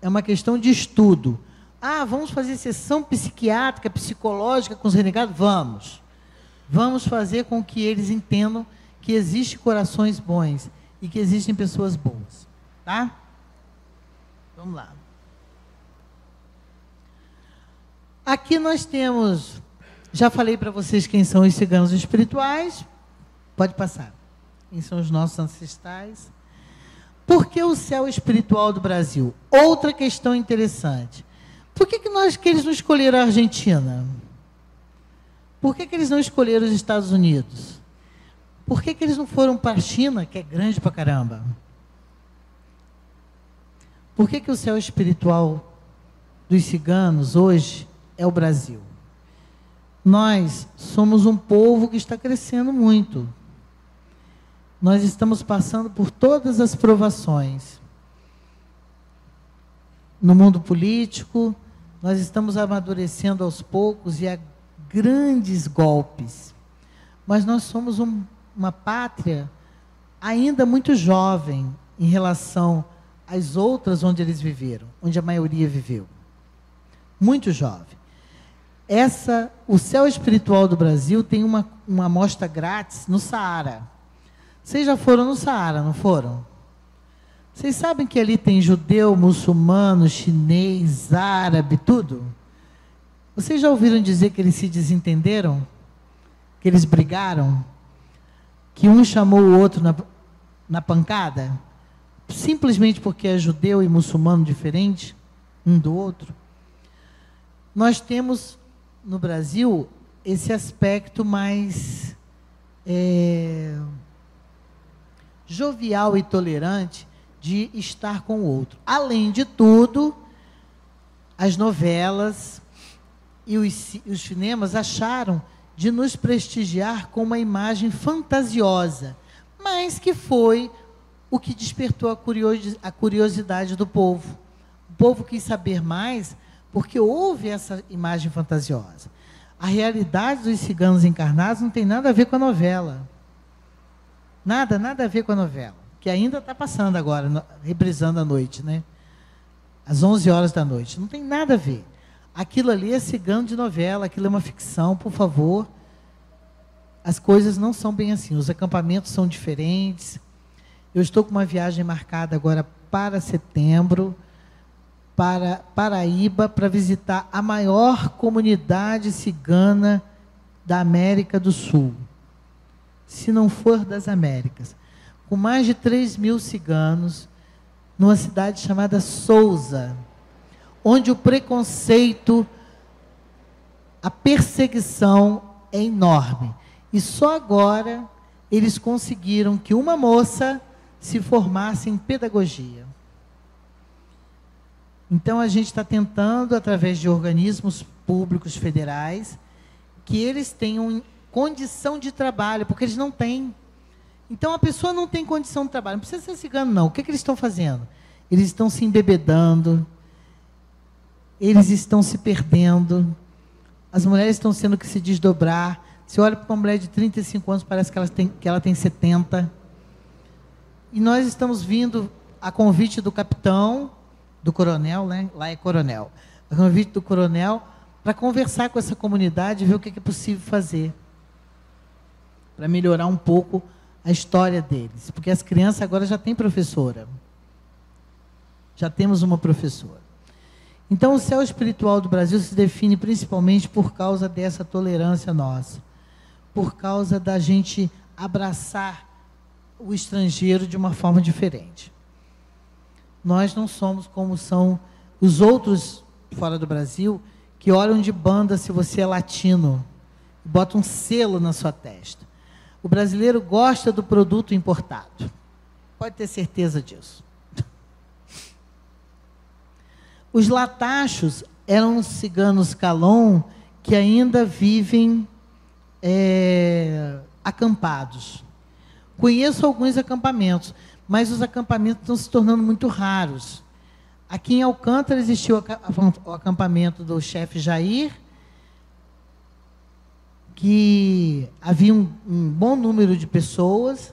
É uma questão de estudo. Ah, vamos fazer sessão psiquiátrica, psicológica com os renegados? Vamos. Vamos fazer com que eles entendam que existem corações bons e que existem pessoas boas. Tá? Vamos lá. Aqui nós temos, já falei para vocês quem são os ciganos espirituais. Pode passar. Quem são os nossos ancestrais. Por que o céu espiritual do Brasil? Outra questão interessante. Por que, que, nós, que eles não escolheram a Argentina? Por que, que eles não escolheram os Estados Unidos? Por que, que eles não foram para a China, que é grande pra caramba? Por que, que o céu espiritual dos ciganos hoje é o Brasil? Nós somos um povo que está crescendo muito. Nós estamos passando por todas as provações. No mundo político, nós estamos amadurecendo aos poucos e a grandes golpes. Mas nós somos um, uma pátria ainda muito jovem em relação às outras onde eles viveram, onde a maioria viveu. Muito jovem. Essa, o céu espiritual do Brasil tem uma, uma amostra grátis no Saara. Vocês já foram no Saara, não foram? Vocês sabem que ali tem judeu, muçulmano, chinês, árabe, tudo? Vocês já ouviram dizer que eles se desentenderam? Que eles brigaram? Que um chamou o outro na, na pancada? Simplesmente porque é judeu e muçulmano diferente um do outro? Nós temos no Brasil esse aspecto mais é, jovial e tolerante de estar com o outro. Além de tudo, as novelas e os, os cinemas acharam de nos prestigiar com uma imagem fantasiosa, mas que foi o que despertou a curiosidade do povo. O povo quis saber mais porque houve essa imagem fantasiosa. A realidade dos ciganos encarnados não tem nada a ver com a novela. Nada, nada a ver com a novela que ainda está passando agora, no, reprisando à noite, né? Às 11 horas da noite. Não tem nada a ver. Aquilo ali é cigano de novela, aquilo é uma ficção, por favor. As coisas não são bem assim, os acampamentos são diferentes. Eu estou com uma viagem marcada agora para setembro, para Paraíba, para visitar a maior comunidade cigana da América do Sul, se não for das Américas com mais de 3 mil ciganos, numa cidade chamada Souza, onde o preconceito, a perseguição é enorme. E só agora eles conseguiram que uma moça se formasse em pedagogia. Então a gente está tentando, através de organismos públicos federais, que eles tenham condição de trabalho, porque eles não têm. Então a pessoa não tem condição de trabalho. Não precisa ser cigano, não. O que, é que eles estão fazendo? Eles estão se embebedando, eles estão se perdendo, as mulheres estão tendo que se desdobrar. Você olha para uma mulher de 35 anos, parece que ela tem, que ela tem 70. E nós estamos vindo a convite do capitão, do coronel, né? lá é coronel, a convite do coronel, para conversar com essa comunidade e ver o que é possível fazer para melhorar um pouco a história deles, porque as crianças agora já têm professora. Já temos uma professora. Então, o céu espiritual do Brasil se define principalmente por causa dessa tolerância nossa, por causa da gente abraçar o estrangeiro de uma forma diferente. Nós não somos como são os outros fora do Brasil que olham de banda se você é latino, botam um selo na sua testa. O brasileiro gosta do produto importado. Pode ter certeza disso. Os latachos eram ciganos calon que ainda vivem é, acampados. Conheço alguns acampamentos, mas os acampamentos estão se tornando muito raros. Aqui em Alcântara existiu o acampamento do chefe Jair, que havia um, um, bom número de pessoas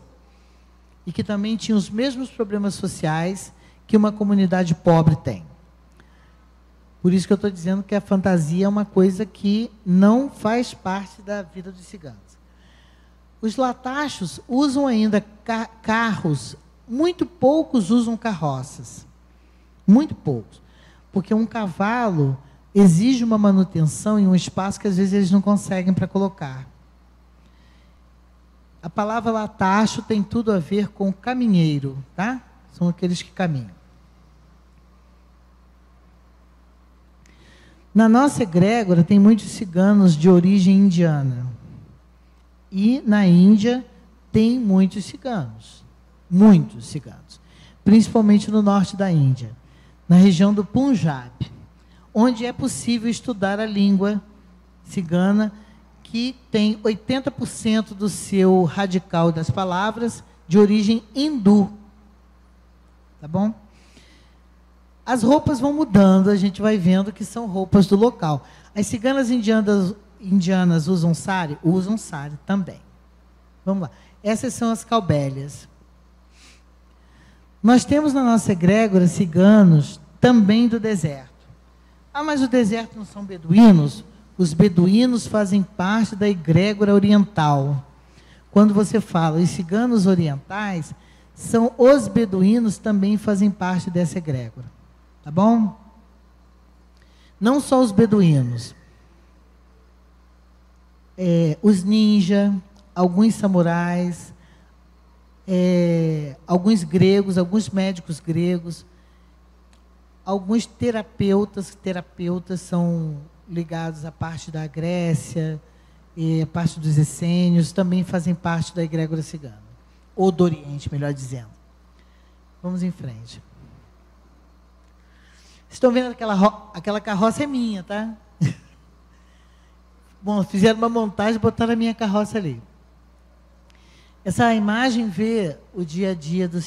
e que também tinha os mesmos problemas sociais que uma comunidade pobre tem. Por isso que eu estou dizendo que a fantasia é uma coisa que não faz parte da vida dos ciganos. Os latachos usam ainda ca carros, muito poucos usam carroças. Muito poucos. Porque um cavalo exige uma manutenção em um espaço que às vezes eles não conseguem para colocar. A palavra latacho tem tudo a ver com caminheiro, tá? São aqueles que caminham. Na nossa egrégora tem muitos ciganos de origem indiana. E na Índia tem muitos ciganos, muitos ciganos, principalmente no norte da Índia, na região do Punjab, onde é possível estudar a língua cigana, que tem 80% do seu radical das palavras de origem hindu. Tá bom? As roupas vão mudando, a gente vai vendo que são roupas do local. As ciganas indianas, indianas usam sari? Usam sari também. Vamos lá. Essas são as calbélias. Nós temos na nossa egrégora ciganos também do deserto. Ah, mas o deserto não são beduínos? Os beduínos fazem parte da egrégora oriental. Quando você fala os ciganos orientais, são os beduínos também fazem parte dessa egrégora. Tá bom? Não só os beduínos é, os ninjas, alguns samurais, é, alguns gregos, alguns médicos gregos, alguns terapeutas, terapeutas são ligados à parte da Grécia, e a parte dos essênios, também fazem parte da egrégora cigana, ou do Oriente, melhor dizendo. Vamos em frente. Estão vendo aquela, aquela carroça é minha, tá? Bom, fizeram uma montagem botaram a minha carroça ali. Essa imagem vê o dia a dia, do,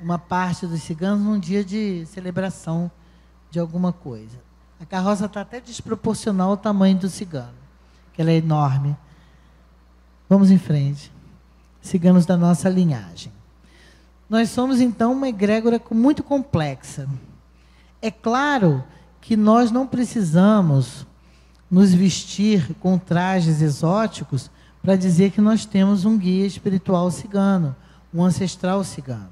uma parte dos ciganos num dia de celebração de alguma coisa. A carroça está até desproporcional ao tamanho do cigano, que ela é enorme. Vamos em frente. Ciganos da nossa linhagem. Nós somos, então, uma egrégora muito complexa. É claro que nós não precisamos nos vestir com trajes exóticos para dizer que nós temos um guia espiritual cigano, um ancestral cigano.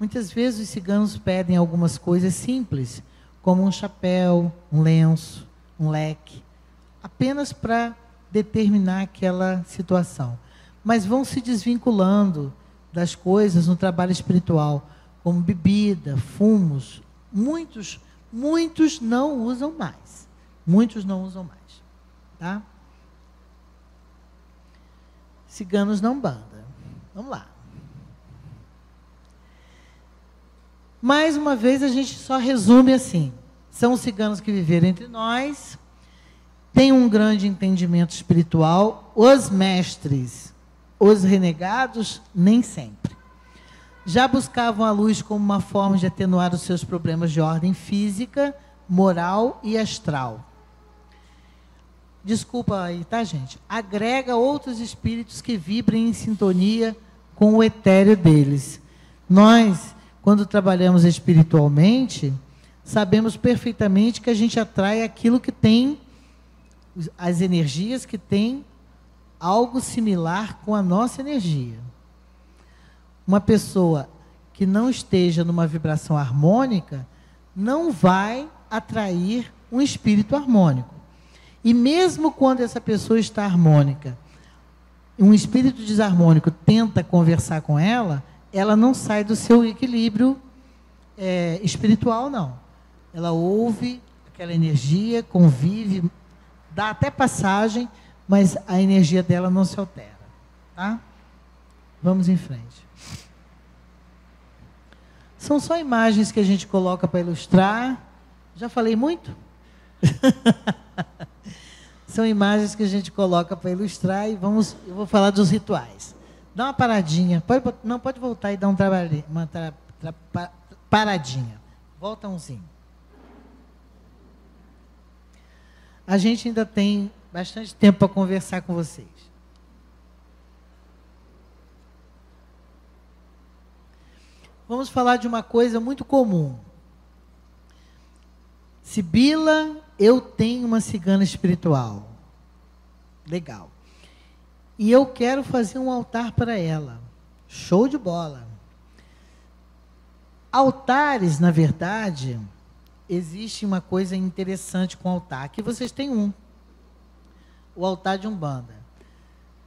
Muitas vezes os ciganos pedem algumas coisas simples, como um chapéu, um lenço, um leque, apenas para determinar aquela situação. Mas vão se desvinculando das coisas no trabalho espiritual, como bebida, fumos. Muitos, muitos não usam mais. Muitos não usam mais. Tá? Ciganos não banda. Vamos lá. Mais uma vez, a gente só resume assim: são os ciganos que viveram entre nós, têm um grande entendimento espiritual, os mestres, os renegados, nem sempre. Já buscavam a luz como uma forma de atenuar os seus problemas de ordem física, moral e astral desculpa aí, tá, gente? Agrega outros espíritos que vibrem em sintonia com o etéreo deles. Nós, quando trabalhamos espiritualmente, sabemos perfeitamente que a gente atrai aquilo que tem, as energias que tem algo similar com a nossa energia. Uma pessoa que não esteja numa vibração harmônica não vai atrair um espírito harmônico. E mesmo quando essa pessoa está harmônica, um espírito desarmônico tenta conversar com ela, ela não sai do seu equilíbrio é, espiritual, não. Ela ouve aquela energia, convive, dá até passagem, mas a energia dela não se altera. Tá? Vamos em frente. São só imagens que a gente coloca para ilustrar. Já falei muito? São imagens que a gente coloca para ilustrar e vamos, eu vou falar dos rituais. Dá uma paradinha, pode, não pode voltar e dar um trabalho, uma tra, tra, paradinha. Volta umzinho. A gente ainda tem bastante tempo para conversar com vocês. Vamos falar de uma coisa muito comum. Sibila, eu tenho uma cigana espiritual. Legal. E eu quero fazer um altar para ela. Show de bola. Altares, na verdade, existe uma coisa interessante com altar. Aqui vocês têm um. O altar de Umbanda.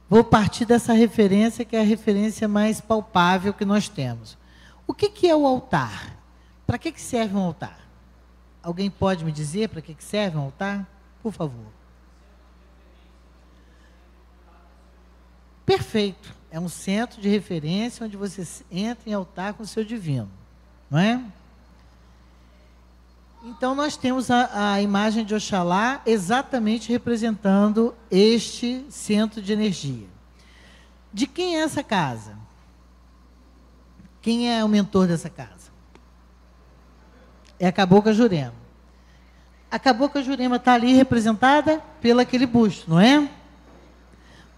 Vou partir dessa referência, que é a referência mais palpável que nós temos. O que, que é o altar? Para que, que serve um altar? Alguém pode me dizer para que serve um altar? Por favor. Perfeito. É um centro de referência onde você entra em altar com o seu divino. Não é? Então nós temos a, a imagem de Oxalá exatamente representando este centro de energia. De quem é essa casa? Quem é o mentor dessa casa? É a Cabocla Jurema. A Cabocla Jurema está ali representada pelo aquele busto, não é?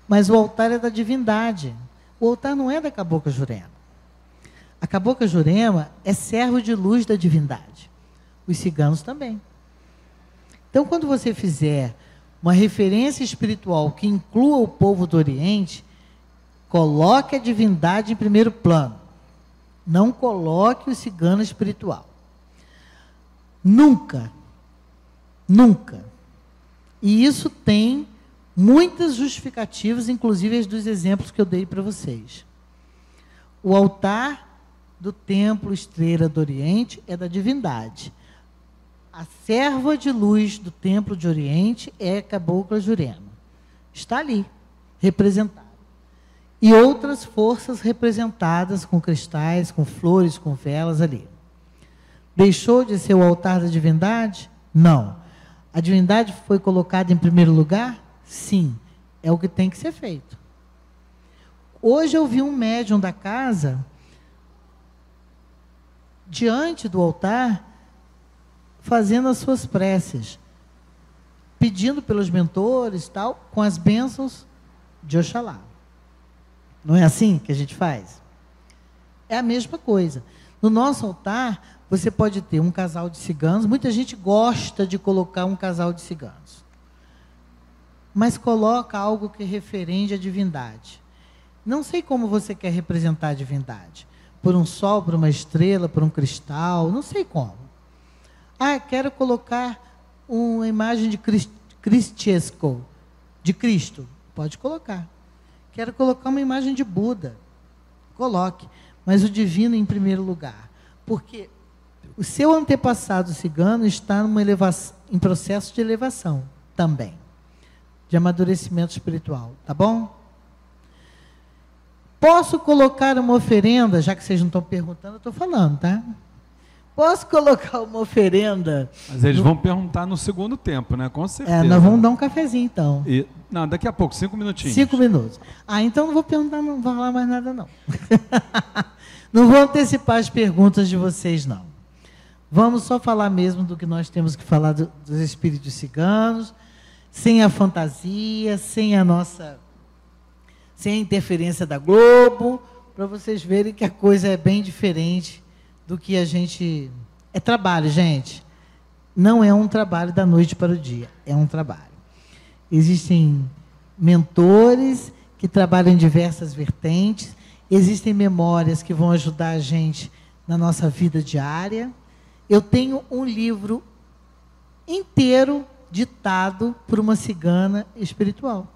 Mas o altar é da divindade. O altar não é da Cabocla Jurema. A Cabocla Jurema é servo de luz da divindade. Os ciganos também. Então, quando você fizer uma referência espiritual que inclua o povo do Oriente, coloque a divindade em primeiro plano. Não coloque o cigano espiritual. Nunca. Nunca. E isso tem muitas justificativas, inclusive as dos exemplos que eu dei para vocês. O altar do templo Estrela do Oriente é da divindade. A serva de luz do templo de Oriente é Cabocla Jurema. Está ali, representada. E outras forças representadas com cristais, com flores, com velas ali. Deixou de ser o altar da divindade? Não. A divindade foi colocada em primeiro lugar? Sim. É o que tem que ser feito. Hoje eu vi um médium da casa diante do altar fazendo as suas preces, pedindo pelos mentores, tal, com as bênçãos de Oxalá. Não é assim que a gente faz? É a mesma coisa. No nosso altar, você pode ter um casal de ciganos, muita gente gosta de colocar um casal de ciganos. Mas coloca algo que referende a divindade. Não sei como você quer representar a divindade. Por um sol, por uma estrela, por um cristal, não sei como. Ah, quero colocar uma imagem de Cristiesco, de Cristo. Pode colocar. Quero colocar uma imagem de Buda. Coloque. Mas o divino em primeiro lugar. Porque o seu antepassado cigano está elevação, em processo de elevação também, de amadurecimento espiritual, tá bom? Posso colocar uma oferenda, já que vocês não estão perguntando, eu estou falando, tá? Posso colocar uma oferenda? Mas eles no... vão perguntar no segundo tempo, né? Com certeza. É, nós vamos dar um cafezinho então. E... Não, daqui a pouco, cinco minutinhos. Cinco minutos. Ah, então não vou perguntar, não vou falar mais nada, não. não vou antecipar as perguntas de vocês, não. Vamos só falar mesmo do que nós temos que falar do, dos espíritos ciganos, sem a fantasia, sem a nossa. sem a interferência da Globo, para vocês verem que a coisa é bem diferente do que a gente. É trabalho, gente. Não é um trabalho da noite para o dia, é um trabalho. Existem mentores que trabalham em diversas vertentes. Existem memórias que vão ajudar a gente na nossa vida diária. Eu tenho um livro inteiro ditado por uma cigana espiritual.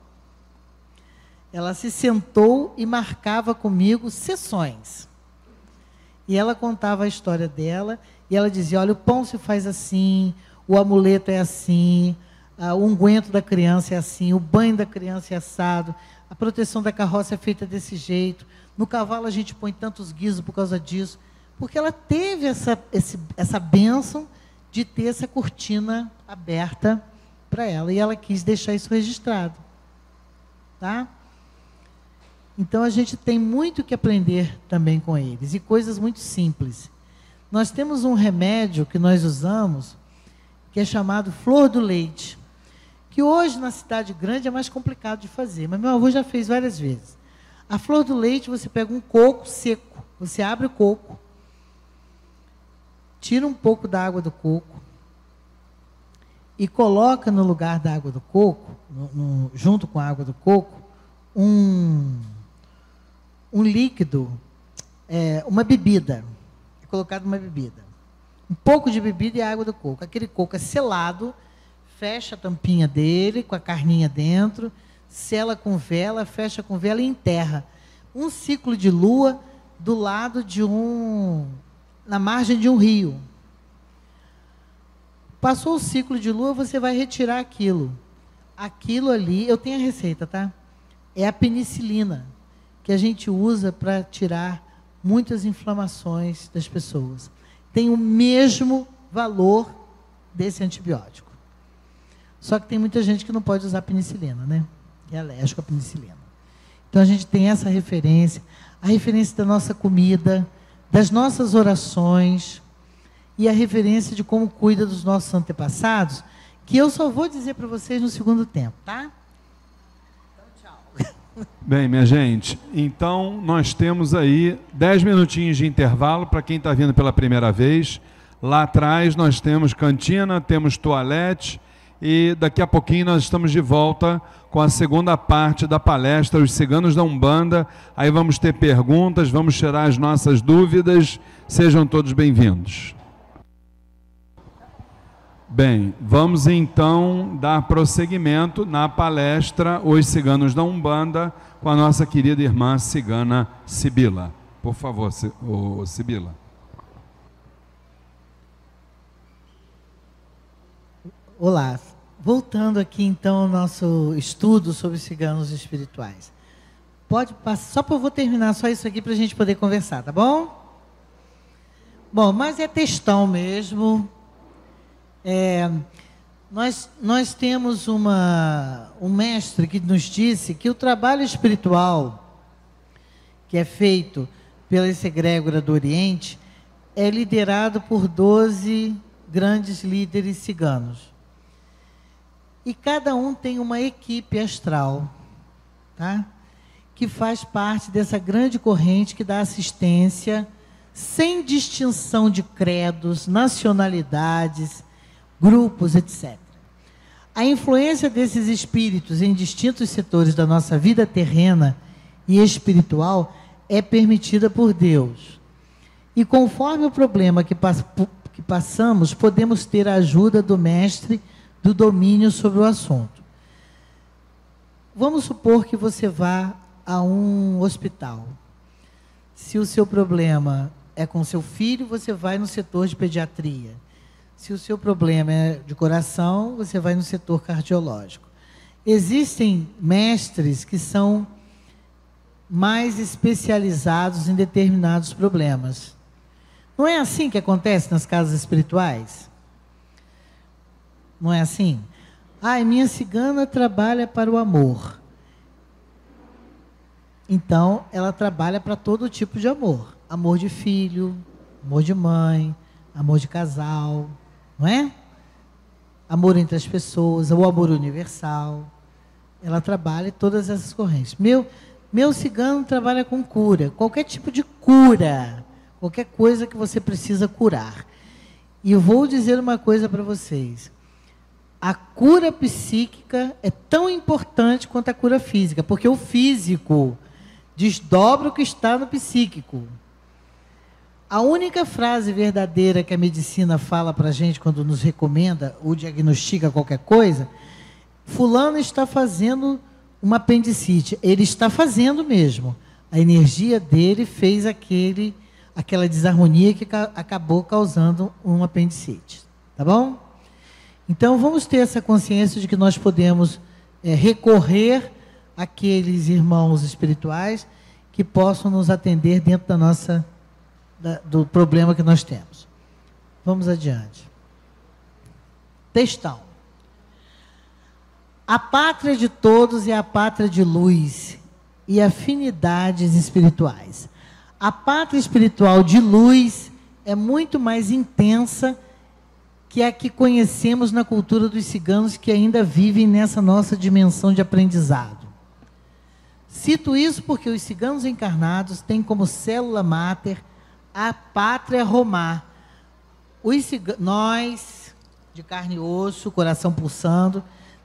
Ela se sentou e marcava comigo sessões. E ela contava a história dela e ela dizia: olha, o pão se faz assim, o amuleto é assim, o unguento da criança é assim, o banho da criança é assado, a proteção da carroça é feita desse jeito, no cavalo a gente põe tantos guizos por causa disso. Porque ela teve essa, esse, essa bênção de ter essa cortina aberta para ela. E ela quis deixar isso registrado. Tá? Então a gente tem muito que aprender também com eles. E coisas muito simples. Nós temos um remédio que nós usamos, que é chamado flor do leite. Que hoje na cidade grande é mais complicado de fazer, mas meu avô já fez várias vezes. A flor do leite, você pega um coco seco, você abre o coco, tira um pouco da água do coco e coloca no lugar da água do coco, no, no, junto com a água do coco, um, um líquido, é, uma bebida. É colocado uma bebida. Um pouco de bebida e água do coco. Aquele coco é selado, fecha a tampinha dele com a carninha dentro, sela com vela, fecha com vela e enterra. Um ciclo de lua do lado de um na margem de um rio. Passou o ciclo de lua, você vai retirar aquilo. Aquilo ali, eu tenho a receita, tá? É a penicilina, que a gente usa para tirar muitas inflamações das pessoas. Tem o mesmo valor desse antibiótico. Só que tem muita gente que não pode usar penicilina, né? É alérgico à penicilina. Então a gente tem essa referência, a referência da nossa comida, das nossas orações e a referência de como cuida dos nossos antepassados, que eu só vou dizer para vocês no segundo tempo, tá? Tchau. Bem, minha gente, então nós temos aí dez minutinhos de intervalo para quem está vindo pela primeira vez. Lá atrás nós temos cantina, temos toalete e daqui a pouquinho nós estamos de volta com a segunda parte da palestra, Os Ciganos da Umbanda. Aí vamos ter perguntas, vamos tirar as nossas dúvidas. Sejam todos bem-vindos. Bem, vamos então dar prosseguimento na palestra Os Ciganos da Umbanda com a nossa querida irmã cigana Sibila. Por favor, Sibila. Olá, Voltando aqui então ao nosso estudo sobre ciganos espirituais. Pode passar, só para eu vou terminar só isso aqui para a gente poder conversar, tá bom? Bom, mas é textão mesmo. É, nós, nós temos uma, um mestre que nos disse que o trabalho espiritual que é feito pela egrégora do Oriente é liderado por 12 grandes líderes ciganos. E cada um tem uma equipe astral, tá? Que faz parte dessa grande corrente que dá assistência sem distinção de credos, nacionalidades, grupos, etc. A influência desses espíritos em distintos setores da nossa vida terrena e espiritual é permitida por Deus. E conforme o problema que, pass que passamos, podemos ter a ajuda do Mestre do domínio sobre o assunto. Vamos supor que você vá a um hospital. Se o seu problema é com seu filho, você vai no setor de pediatria. Se o seu problema é de coração, você vai no setor cardiológico. Existem mestres que são mais especializados em determinados problemas. Não é assim que acontece nas casas espirituais? Não é assim? Ai, minha cigana trabalha para o amor. Então, ela trabalha para todo tipo de amor: amor de filho, amor de mãe, amor de casal, não é? Amor entre as pessoas, o amor universal. Ela trabalha todas essas correntes. Meu, meu cigano trabalha com cura, qualquer tipo de cura, qualquer coisa que você precisa curar. E eu vou dizer uma coisa para vocês a cura psíquica é tão importante quanto a cura física, porque o físico desdobra o que está no psíquico. A única frase verdadeira que a medicina fala para a gente quando nos recomenda ou diagnostica qualquer coisa, fulano está fazendo uma apendicite. Ele está fazendo mesmo. A energia dele fez aquele, aquela desarmonia que ca acabou causando um apendicite. Tá bom? Então vamos ter essa consciência de que nós podemos é, recorrer àqueles irmãos espirituais que possam nos atender dentro da nossa da, do problema que nós temos. Vamos adiante. Textão. A pátria de todos é a pátria de luz e afinidades espirituais. A pátria espiritual de luz é muito mais intensa que a que conhecemos na cultura dos ciganos que ainda vivem nessa nossa dimensão de aprendizado. Cito isso porque os ciganos encarnados têm como célula máter a pátria romar. Os nós, de carne e osso, coração pulsando,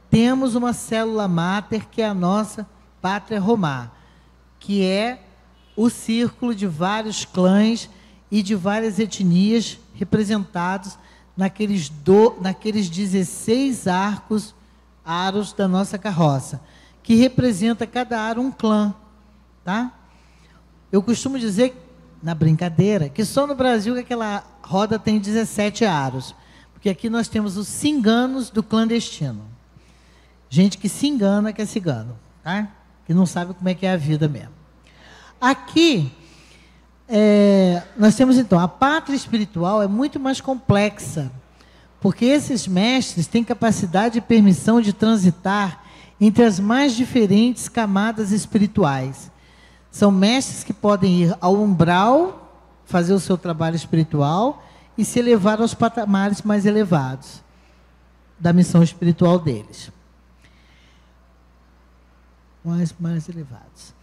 temos uma célula máter que é a nossa pátria romar, que é o círculo de vários clãs e de várias etnias representados naqueles, do, naqueles 16 arcos, aros da nossa carroça, que representa cada aro um clã, tá? Eu costumo dizer na brincadeira, que só no Brasil que aquela roda tem 17 aros. Porque aqui nós temos os cinganos do clandestino. Gente que se engana que é cigano, tá? que não sabe como é que é a vida mesmo. Aqui, é, nós temos então, a pátria espiritual é muito mais complexa, porque esses mestres têm capacidade e permissão de transitar entre as mais diferentes camadas espirituais. São mestres que podem ir ao umbral, fazer o seu trabalho espiritual e se elevar aos patamares mais elevados da missão espiritual deles. Mais, mais elevados.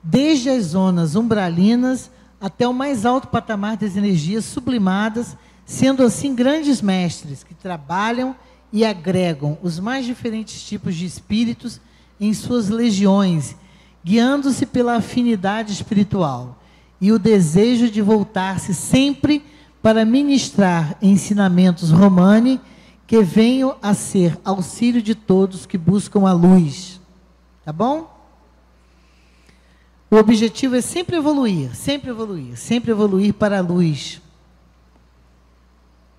Desde as zonas umbralinas até o mais alto patamar das energias sublimadas, sendo assim grandes mestres que trabalham e agregam os mais diferentes tipos de espíritos em suas legiões guiando-se pela afinidade espiritual e o desejo de voltar-se sempre para ministrar ensinamentos romani que venham a ser auxílio de todos que buscam a luz. Tá bom? O objetivo é sempre evoluir, sempre evoluir, sempre evoluir para a luz.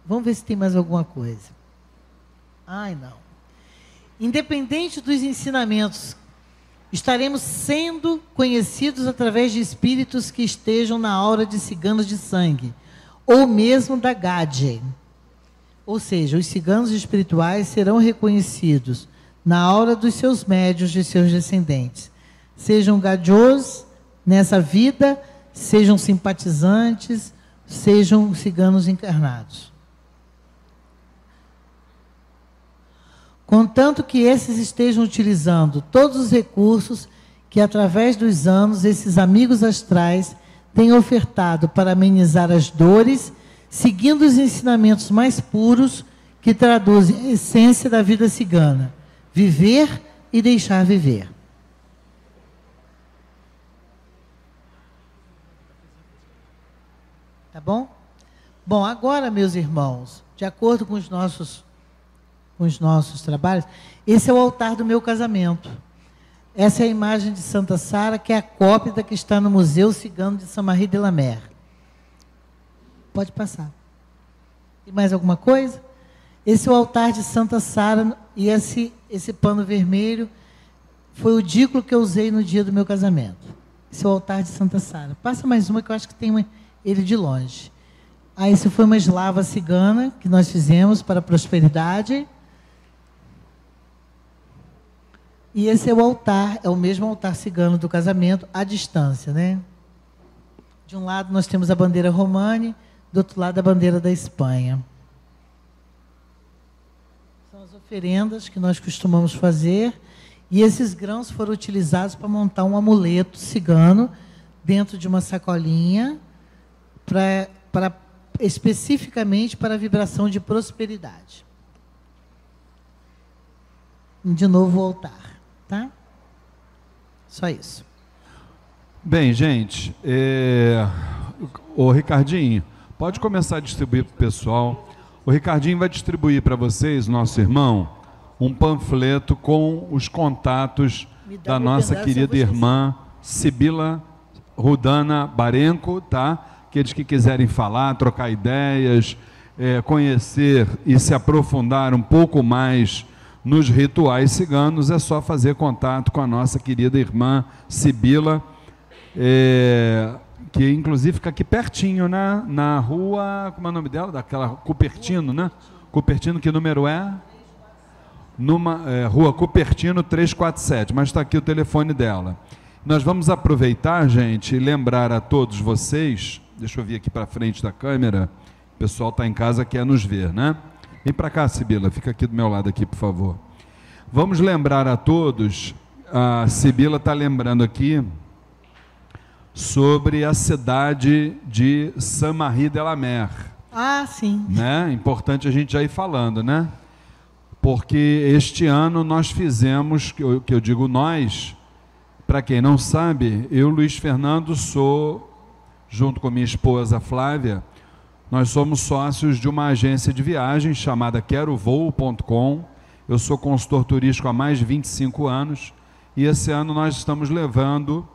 Vamos ver se tem mais alguma coisa. Ai, não. Independente dos ensinamentos estaremos sendo conhecidos através de espíritos que estejam na aura de ciganos de sangue, ou mesmo da Gade. Ou seja, os ciganos espirituais serão reconhecidos na aura dos seus médios, de seus descendentes. Sejam gadios nessa vida, sejam simpatizantes, sejam ciganos encarnados. contanto que esses estejam utilizando todos os recursos que, através dos anos, esses amigos astrais têm ofertado para amenizar as dores, seguindo os ensinamentos mais puros que traduzem a essência da vida cigana: viver e deixar viver. Tá bom? Bom, agora, meus irmãos, de acordo com os nossos com os nossos trabalhos, esse é o altar do meu casamento. Essa é a imagem de Santa Sara, que é a cópia da que está no Museu Cigano de Saint-Marie de la Mer. Pode passar. E mais alguma coisa? Esse é o altar de Santa Sara e esse, esse pano vermelho foi o dículo que eu usei no dia do meu casamento. Esse é o altar de Santa Sara. Passa mais uma que eu acho que tem uma, ele de longe. Ah, esse foi uma eslava cigana que nós fizemos para a prosperidade. E esse é o altar, é o mesmo altar cigano do casamento, à distância, né? De um lado nós temos a bandeira romani, do outro lado a bandeira da Espanha. São as oferendas que nós costumamos fazer, e esses grãos foram utilizados para montar um amuleto cigano dentro de uma sacolinha, para especificamente para a vibração de prosperidade. de novo o altar, tá? Só isso. Bem, gente, é... o Ricardinho, pode começar a distribuir para o pessoal. O Ricardinho vai distribuir para vocês, nosso irmão, um panfleto com os contatos da nossa querida irmã Sibila Rudana Barenco, tá? Aqueles que quiserem falar, trocar ideias, é, conhecer e se aprofundar um pouco mais nos rituais ciganos, é só fazer contato com a nossa querida irmã Sibila, é, que inclusive fica aqui pertinho, né? Na rua, como é o nome dela? Daquela Cupertino, né? Cupertino, que número é? Numa é, rua Cupertino 347, mas está aqui o telefone dela. Nós vamos aproveitar, gente, e lembrar a todos vocês Deixa eu vir aqui para frente da câmera. O pessoal está em casa quer nos ver, né? Vem para cá, Sibila, fica aqui do meu lado aqui, por favor. Vamos lembrar a todos, a Sibila está lembrando aqui sobre a cidade de Saint-Marie de la Mer. Ah, sim. Né? Importante a gente já ir falando, né? Porque este ano nós fizemos, que eu, que eu digo nós, para quem não sabe, eu, Luiz Fernando, sou junto com minha esposa Flávia, nós somos sócios de uma agência de viagens chamada querovoo.com. Eu sou consultor turístico há mais de 25 anos e esse ano nós estamos levando,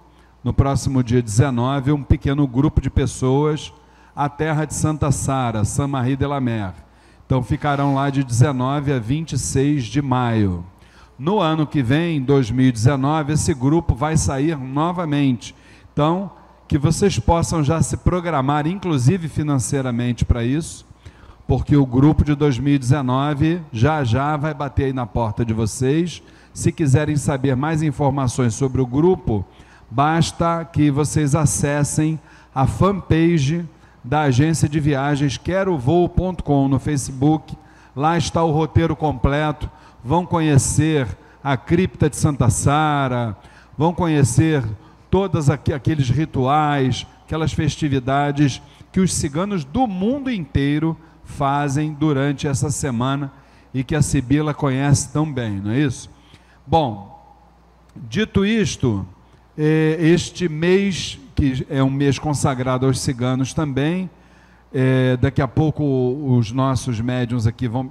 no próximo dia 19, um pequeno grupo de pessoas à terra de Santa Sara, Saint-Marie de la Mer. Então ficarão lá de 19 a 26 de maio. No ano que vem, 2019, esse grupo vai sair novamente. Então, que vocês possam já se programar, inclusive financeiramente, para isso, porque o grupo de 2019 já já vai bater aí na porta de vocês. Se quiserem saber mais informações sobre o grupo, basta que vocês acessem a fanpage da agência de viagens querovoo.com no Facebook. Lá está o roteiro completo. Vão conhecer a cripta de Santa Sara, vão conhecer todos aqueles rituais, aquelas festividades que os ciganos do mundo inteiro fazem durante essa semana e que a Sibila conhece tão bem, não é isso? Bom, dito isto, é, este mês, que é um mês consagrado aos ciganos também, é, daqui a pouco os nossos médiums aqui vão,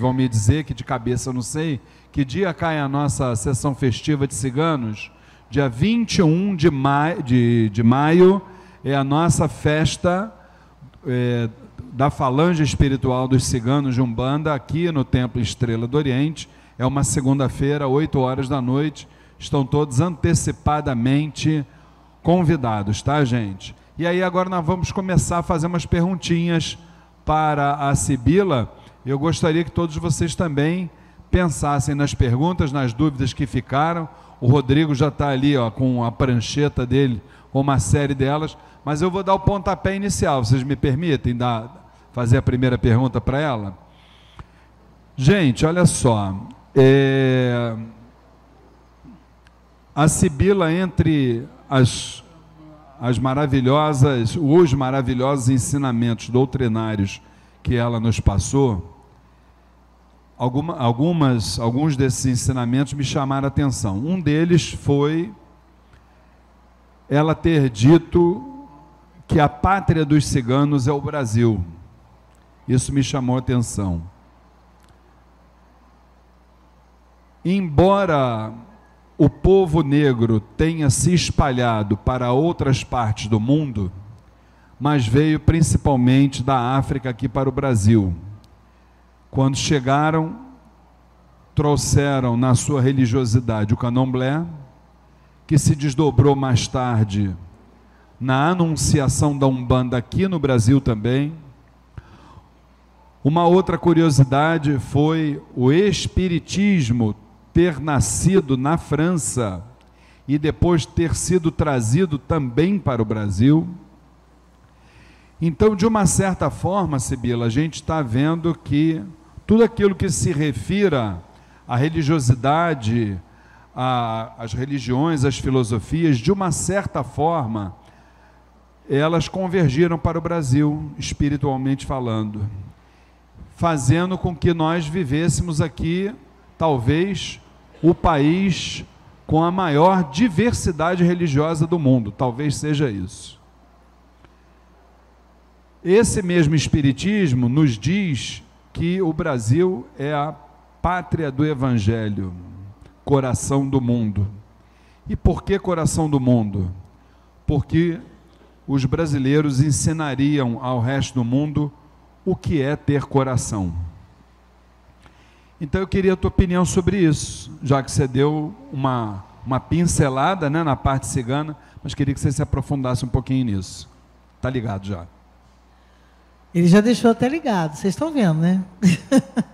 vão me dizer, que de cabeça eu não sei, que dia cai a nossa sessão festiva de ciganos, Dia 21 de maio, de, de maio é a nossa festa é, da falange espiritual dos ciganos de Umbanda, aqui no Templo Estrela do Oriente. É uma segunda-feira, 8 horas da noite. Estão todos antecipadamente convidados, tá, gente? E aí agora nós vamos começar a fazer umas perguntinhas para a Sibila. Eu gostaria que todos vocês também pensassem nas perguntas, nas dúvidas que ficaram o Rodrigo já está ali ó, com a prancheta dele, com uma série delas, mas eu vou dar o pontapé inicial. Vocês me permitem dar, fazer a primeira pergunta para ela? Gente, olha só. É... A Sibila, entre as, as maravilhosas, os maravilhosos ensinamentos doutrinários que ela nos passou, alguma, algumas, alguns desses ensinamentos me chamaram a atenção. Um deles foi ela ter dito que a pátria dos ciganos é o Brasil. Isso me chamou a atenção. Embora o povo negro tenha se espalhado para outras partes do mundo, mas veio principalmente da África aqui para o Brasil. Quando chegaram, trouxeram na sua religiosidade o candomblé, que se desdobrou mais tarde na anunciação da Umbanda aqui no Brasil também. Uma outra curiosidade foi o espiritismo ter nascido na França e depois ter sido trazido também para o Brasil. Então, de uma certa forma, Sibila, a gente está vendo que tudo aquilo que se refira à religiosidade, às religiões, às filosofias, de uma certa forma, elas convergiram para o Brasil, espiritualmente falando, fazendo com que nós vivêssemos aqui, talvez, o país com a maior diversidade religiosa do mundo, talvez seja isso. Esse mesmo Espiritismo nos diz que o Brasil é a pátria do Evangelho, coração do mundo. E por que coração do mundo? Porque os brasileiros ensinariam ao resto do mundo o que é ter coração. Então eu queria a tua opinião sobre isso, já que você deu uma, uma pincelada né, na parte cigana, mas queria que você se aprofundasse um pouquinho nisso. Tá ligado já? Ele já deixou até ligado, vocês estão vendo, né?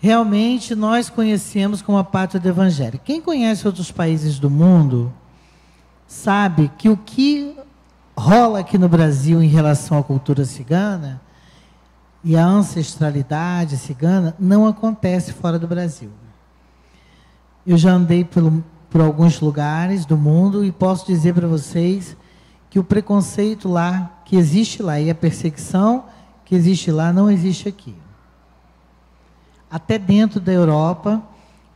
Realmente nós conhecemos como a pátria do Evangelho. Quem conhece outros países do mundo sabe que o que rola aqui no Brasil em relação à cultura cigana e à ancestralidade cigana não acontece fora do Brasil. Eu já andei pelo, por alguns lugares do mundo e posso dizer para vocês que o preconceito lá, que existe lá, e a perseguição que existe lá, não existe aqui. Até dentro da Europa,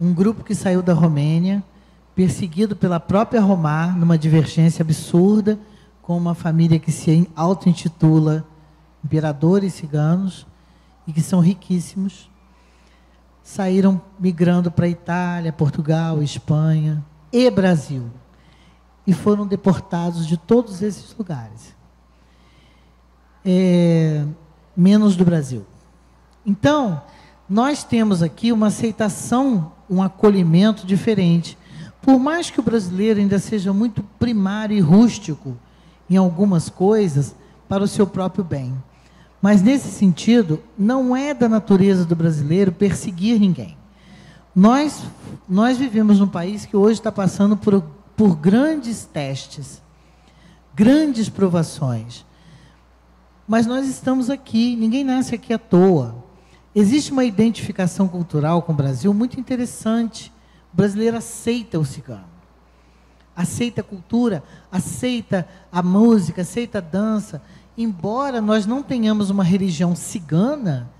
um grupo que saiu da Romênia, perseguido pela própria Romar, numa divergência absurda, com uma família que se auto-intitula imperadores ciganos, e que são riquíssimos, saíram migrando para Itália, Portugal, Espanha e Brasil e foram deportados de todos esses lugares, é, menos do Brasil. Então, nós temos aqui uma aceitação, um acolhimento diferente. Por mais que o brasileiro ainda seja muito primário e rústico em algumas coisas, para o seu próprio bem. Mas, nesse sentido, não é da natureza do brasileiro perseguir ninguém. Nós, nós vivemos num país que hoje está passando por por grandes testes, grandes provações. Mas nós estamos aqui, ninguém nasce aqui à toa. Existe uma identificação cultural com o Brasil muito interessante. O brasileiro aceita o cigano. Aceita a cultura, aceita a música, aceita a dança. Embora nós não tenhamos uma religião cigana,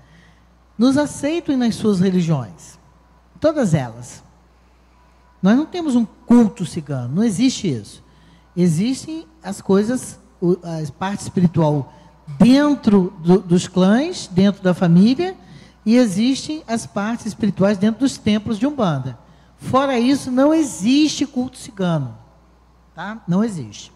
nos aceitam nas suas religiões. Todas elas. Nós não temos um culto cigano, não existe isso. Existem as coisas, a parte espiritual dentro do, dos clãs, dentro da família, e existem as partes espirituais dentro dos templos de Umbanda. Fora isso, não existe culto cigano. Tá? Não existe.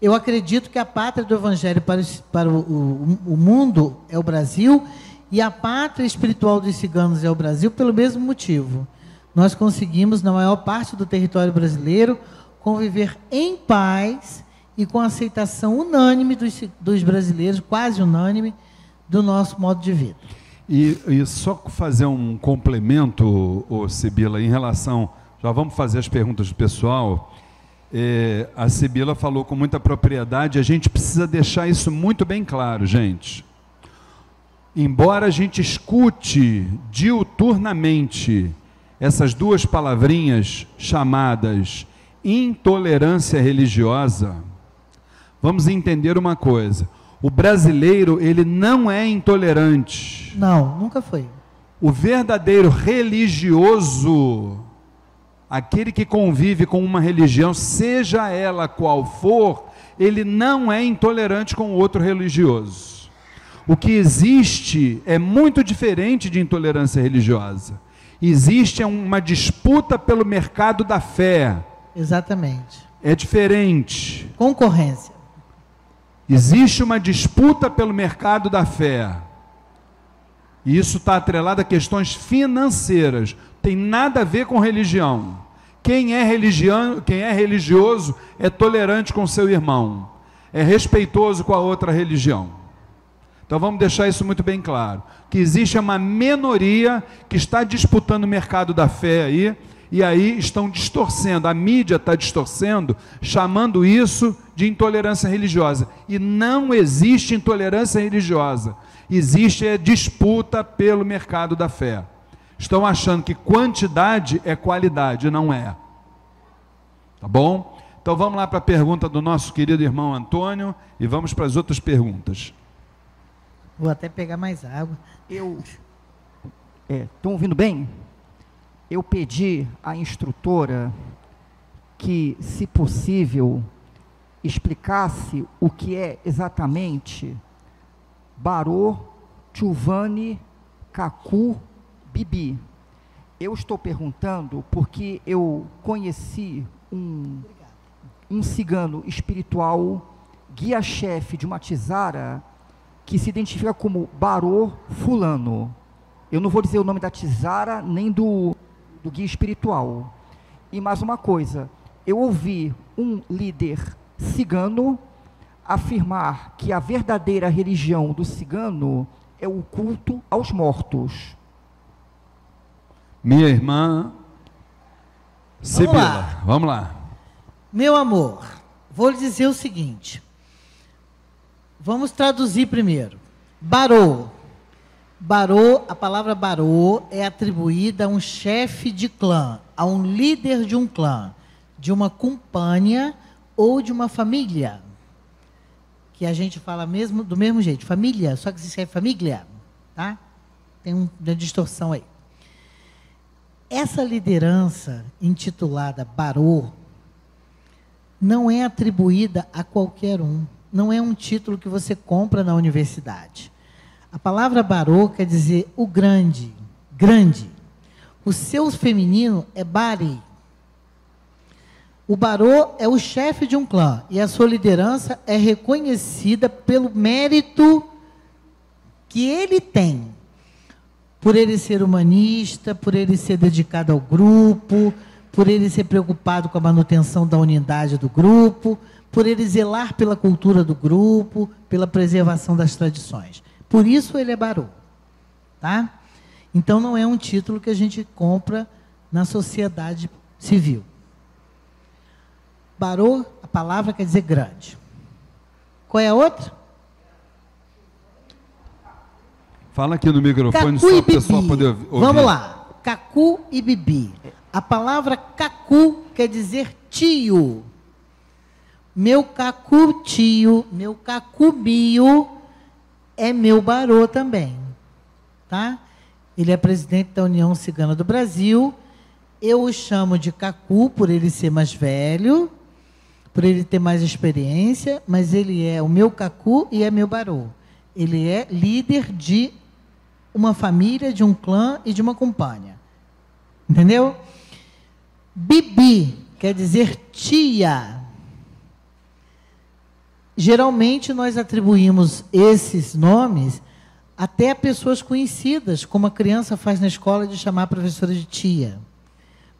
Eu acredito que a pátria do Evangelho para, para o, o, o mundo é o Brasil, e a pátria espiritual dos ciganos é o Brasil pelo mesmo motivo nós conseguimos, na maior parte do território brasileiro, conviver em paz e com aceitação unânime dos, dos brasileiros, quase unânime, do nosso modo de vida. E, e só fazer um complemento, ô, Sibila, em relação. Já vamos fazer as perguntas do pessoal. É, a Sibila falou com muita propriedade, a gente precisa deixar isso muito bem claro, gente. Embora a gente escute diuturnamente essas duas palavrinhas chamadas intolerância religiosa, vamos entender uma coisa. O brasileiro, ele não é intolerante. Não, nunca foi. O verdadeiro religioso, aquele que convive com uma religião, seja ela qual for, ele não é intolerante com outro religioso. O que existe é muito diferente de intolerância religiosa existe uma disputa pelo mercado da fé. Exatamente. É diferente. Concorrência. Existe uma disputa pelo mercado da fé. E isso está atrelado a questões financeiras. Tem nada a ver com religião. Quem é, religião, quem é religioso é tolerante com seu irmão, é respeitoso com a outra religião. Então vamos deixar isso muito bem claro. Que existe uma minoria que está disputando o mercado da fé aí, e aí estão distorcendo, a mídia está distorcendo, chamando isso de intolerância religiosa. E não existe intolerância religiosa. Existe a disputa pelo mercado da fé. Estão achando que quantidade é qualidade, não é. Tá bom? Então vamos lá para a pergunta do nosso querido irmão Antônio e vamos para as outras perguntas. Vou até pegar mais água. Eu, Estão é, ouvindo bem? Eu pedi à instrutora que, se possível, explicasse o que é exatamente Barô, Chuvani, Kaku, Bibi. Eu estou perguntando porque eu conheci um, um cigano espiritual, guia-chefe de uma tizara, que se identifica como Barô Fulano. Eu não vou dizer o nome da tizara nem do, do guia espiritual. E mais uma coisa, eu ouvi um líder cigano afirmar que a verdadeira religião do cigano é o culto aos mortos. Minha irmã Sibila, vamos lá. vamos lá. Meu amor, vou lhe dizer o seguinte. Vamos traduzir primeiro. Barô. Barô, a palavra barô é atribuída a um chefe de clã, a um líder de um clã, de uma companhia ou de uma família. Que a gente fala mesmo do mesmo jeito, família, só que se escreve família, tá? Tem uma distorção aí. Essa liderança intitulada Barô não é atribuída a qualquer um. Não é um título que você compra na universidade. A palavra Barô quer dizer o grande, grande. O seu feminino é Bari. O Barô é o chefe de um clã e a sua liderança é reconhecida pelo mérito que ele tem por ele ser humanista, por ele ser dedicado ao grupo, por ele ser preocupado com a manutenção da unidade do grupo, por ele zelar pela cultura do grupo, pela preservação das tradições. Por isso ele é barô. Tá? Então não é um título que a gente compra na sociedade civil. Barô, a palavra quer dizer grande. Qual é a outra? Fala aqui no microfone Cacu só para o pessoal poder ouvir. Vamos lá. Cacu e Bibi. A palavra cacu quer dizer tio. Meu cacu tio, meu cacu bio é meu barô também. Tá? Ele é presidente da União Cigana do Brasil. Eu o chamo de cacu por ele ser mais velho, por ele ter mais experiência, mas ele é o meu cacu e é meu barô. Ele é líder de uma família, de um clã e de uma companhia. Entendeu? Bibi quer dizer tia. Geralmente nós atribuímos esses nomes até a pessoas conhecidas, como a criança faz na escola de chamar a professora de tia,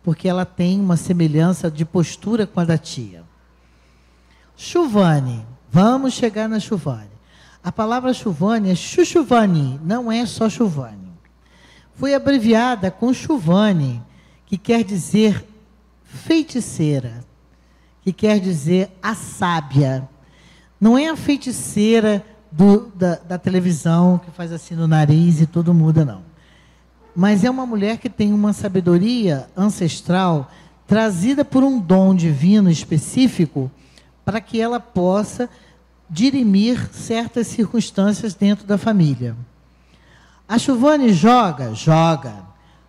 porque ela tem uma semelhança de postura com a da tia. Chuvane, vamos chegar na Chuvane. A palavra chuvane é chuchuvani, não é só chuvane. Foi abreviada com chuvane, que quer dizer feiticeira, que quer dizer a sábia. Não é a feiticeira do, da, da televisão que faz assim no nariz e tudo muda, não. Mas é uma mulher que tem uma sabedoria ancestral trazida por um dom divino específico para que ela possa dirimir certas circunstâncias dentro da família. A Chuvane joga? Joga.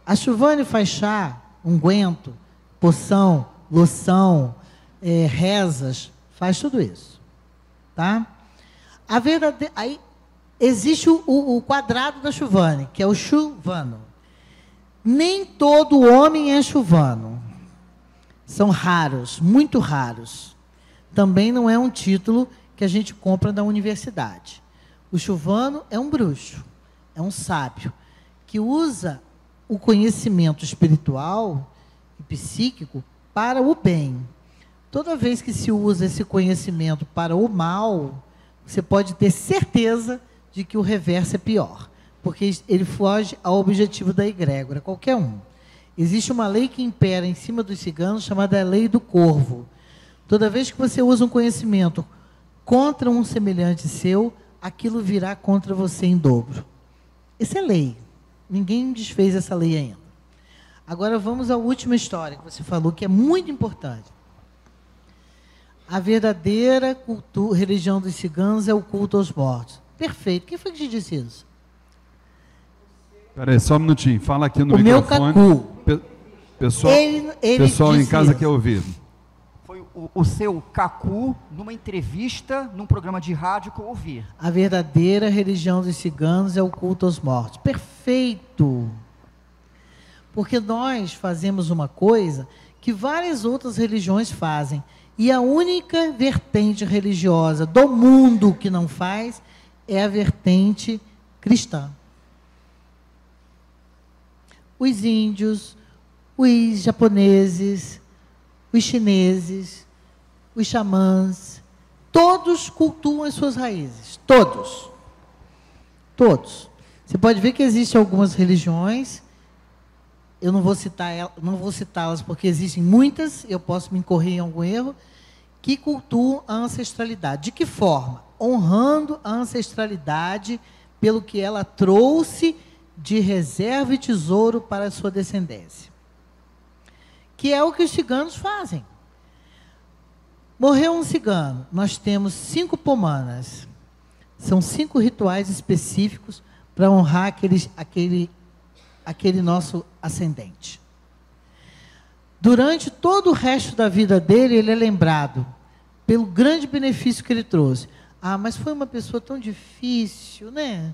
A Chuvane faz chá, unguento, poção, loção, é, rezas, faz tudo isso. Tá? A verdade... Aí existe o, o quadrado da Chuvane, que é o chuvano. Nem todo homem é chuvano. São raros, muito raros. Também não é um título que a gente compra da universidade. O chuvano é um bruxo, é um sábio, que usa o conhecimento espiritual e psíquico para o bem. Toda vez que se usa esse conhecimento para o mal, você pode ter certeza de que o reverso é pior, porque ele foge ao objetivo da egrégora, qualquer um. Existe uma lei que impera em cima dos ciganos chamada lei do corvo. Toda vez que você usa um conhecimento contra um semelhante seu, aquilo virá contra você em dobro. Isso é lei. Ninguém desfez essa lei ainda. Agora vamos à última história que você falou, que é muito importante. A verdadeira cultura, religião dos ciganos é o culto aos mortos. Perfeito. Quem foi que te disse isso? Peraí, só um minutinho. Fala aqui no o meu microfone. cacu. Pe- pessoal Ele, ele pessoal em casa isso. quer ouvir. Foi o, o seu Cacu numa entrevista num programa de rádio que eu ouvi. A verdadeira religião dos ciganos é o culto aos mortos. Perfeito! Porque nós fazemos uma coisa que várias outras religiões fazem. E a única vertente religiosa do mundo que não faz é a vertente cristã. Os índios, os japoneses, os chineses, os xamãs, todos cultuam as suas raízes. Todos. Todos. Você pode ver que existem algumas religiões, eu não vou citar não vou citá-las porque existem muitas, eu posso me incorrer em algum erro, que cultuam a ancestralidade. De que forma? Honrando a ancestralidade pelo que ela trouxe de reserva e tesouro para a sua descendência. Que é o que os ciganos fazem. Morreu um cigano, nós temos cinco pomanas. São cinco rituais específicos para honrar aquele, aquele, aquele nosso ascendente. Durante todo o resto da vida dele, ele é lembrado pelo grande benefício que ele trouxe. Ah, mas foi uma pessoa tão difícil, né?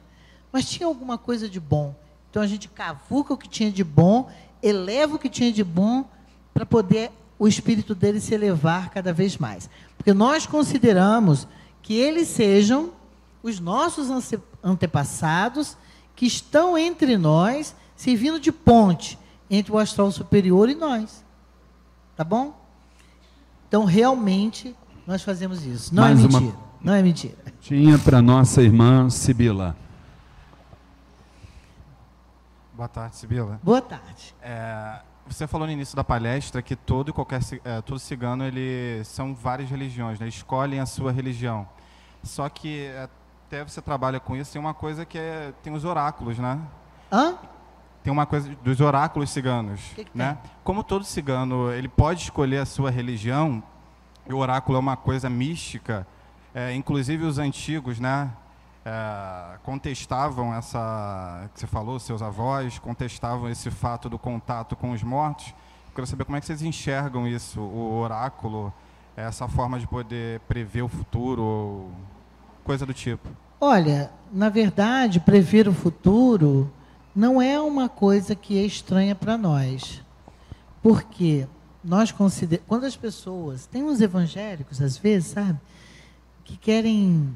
Mas tinha alguma coisa de bom. Então a gente cavuca o que tinha de bom, eleva o que tinha de bom, para poder o espírito dele se elevar cada vez mais. Porque nós consideramos que eles sejam os nossos ante- antepassados que estão entre nós, servindo de ponte entre o astral superior e nós. Tá bom? Então, realmente, nós fazemos isso. Não Mais é uma- mentira. Não é mentira. Tinha para nossa irmã Sibila. Boa tarde, Sibila. Boa tarde. É, você falou no início da palestra que todo e qualquer é, todo cigano ele são várias religiões, né? escolhem a sua religião. Só que é, até você trabalha com isso, tem uma coisa que é, tem os oráculos, né? Hã? Tem uma coisa dos oráculos ciganos, Que que né? Como todo cigano, ele pode escolher a sua religião. E o oráculo é uma coisa mística. é, inclusive os antigos, né? é, contestavam essa que você falou, seus avós contestavam esse fato do contato com os mortos. Eu quero saber como é que vocês enxergam isso, o oráculo, essa forma de poder prever o futuro, ou coisa do tipo. Olha, na verdade, prever o futuro não é uma coisa que é estranha para nós. Porque nós consideramos. Quando as pessoas. Tem uns evangélicos, às vezes, sabe? Que querem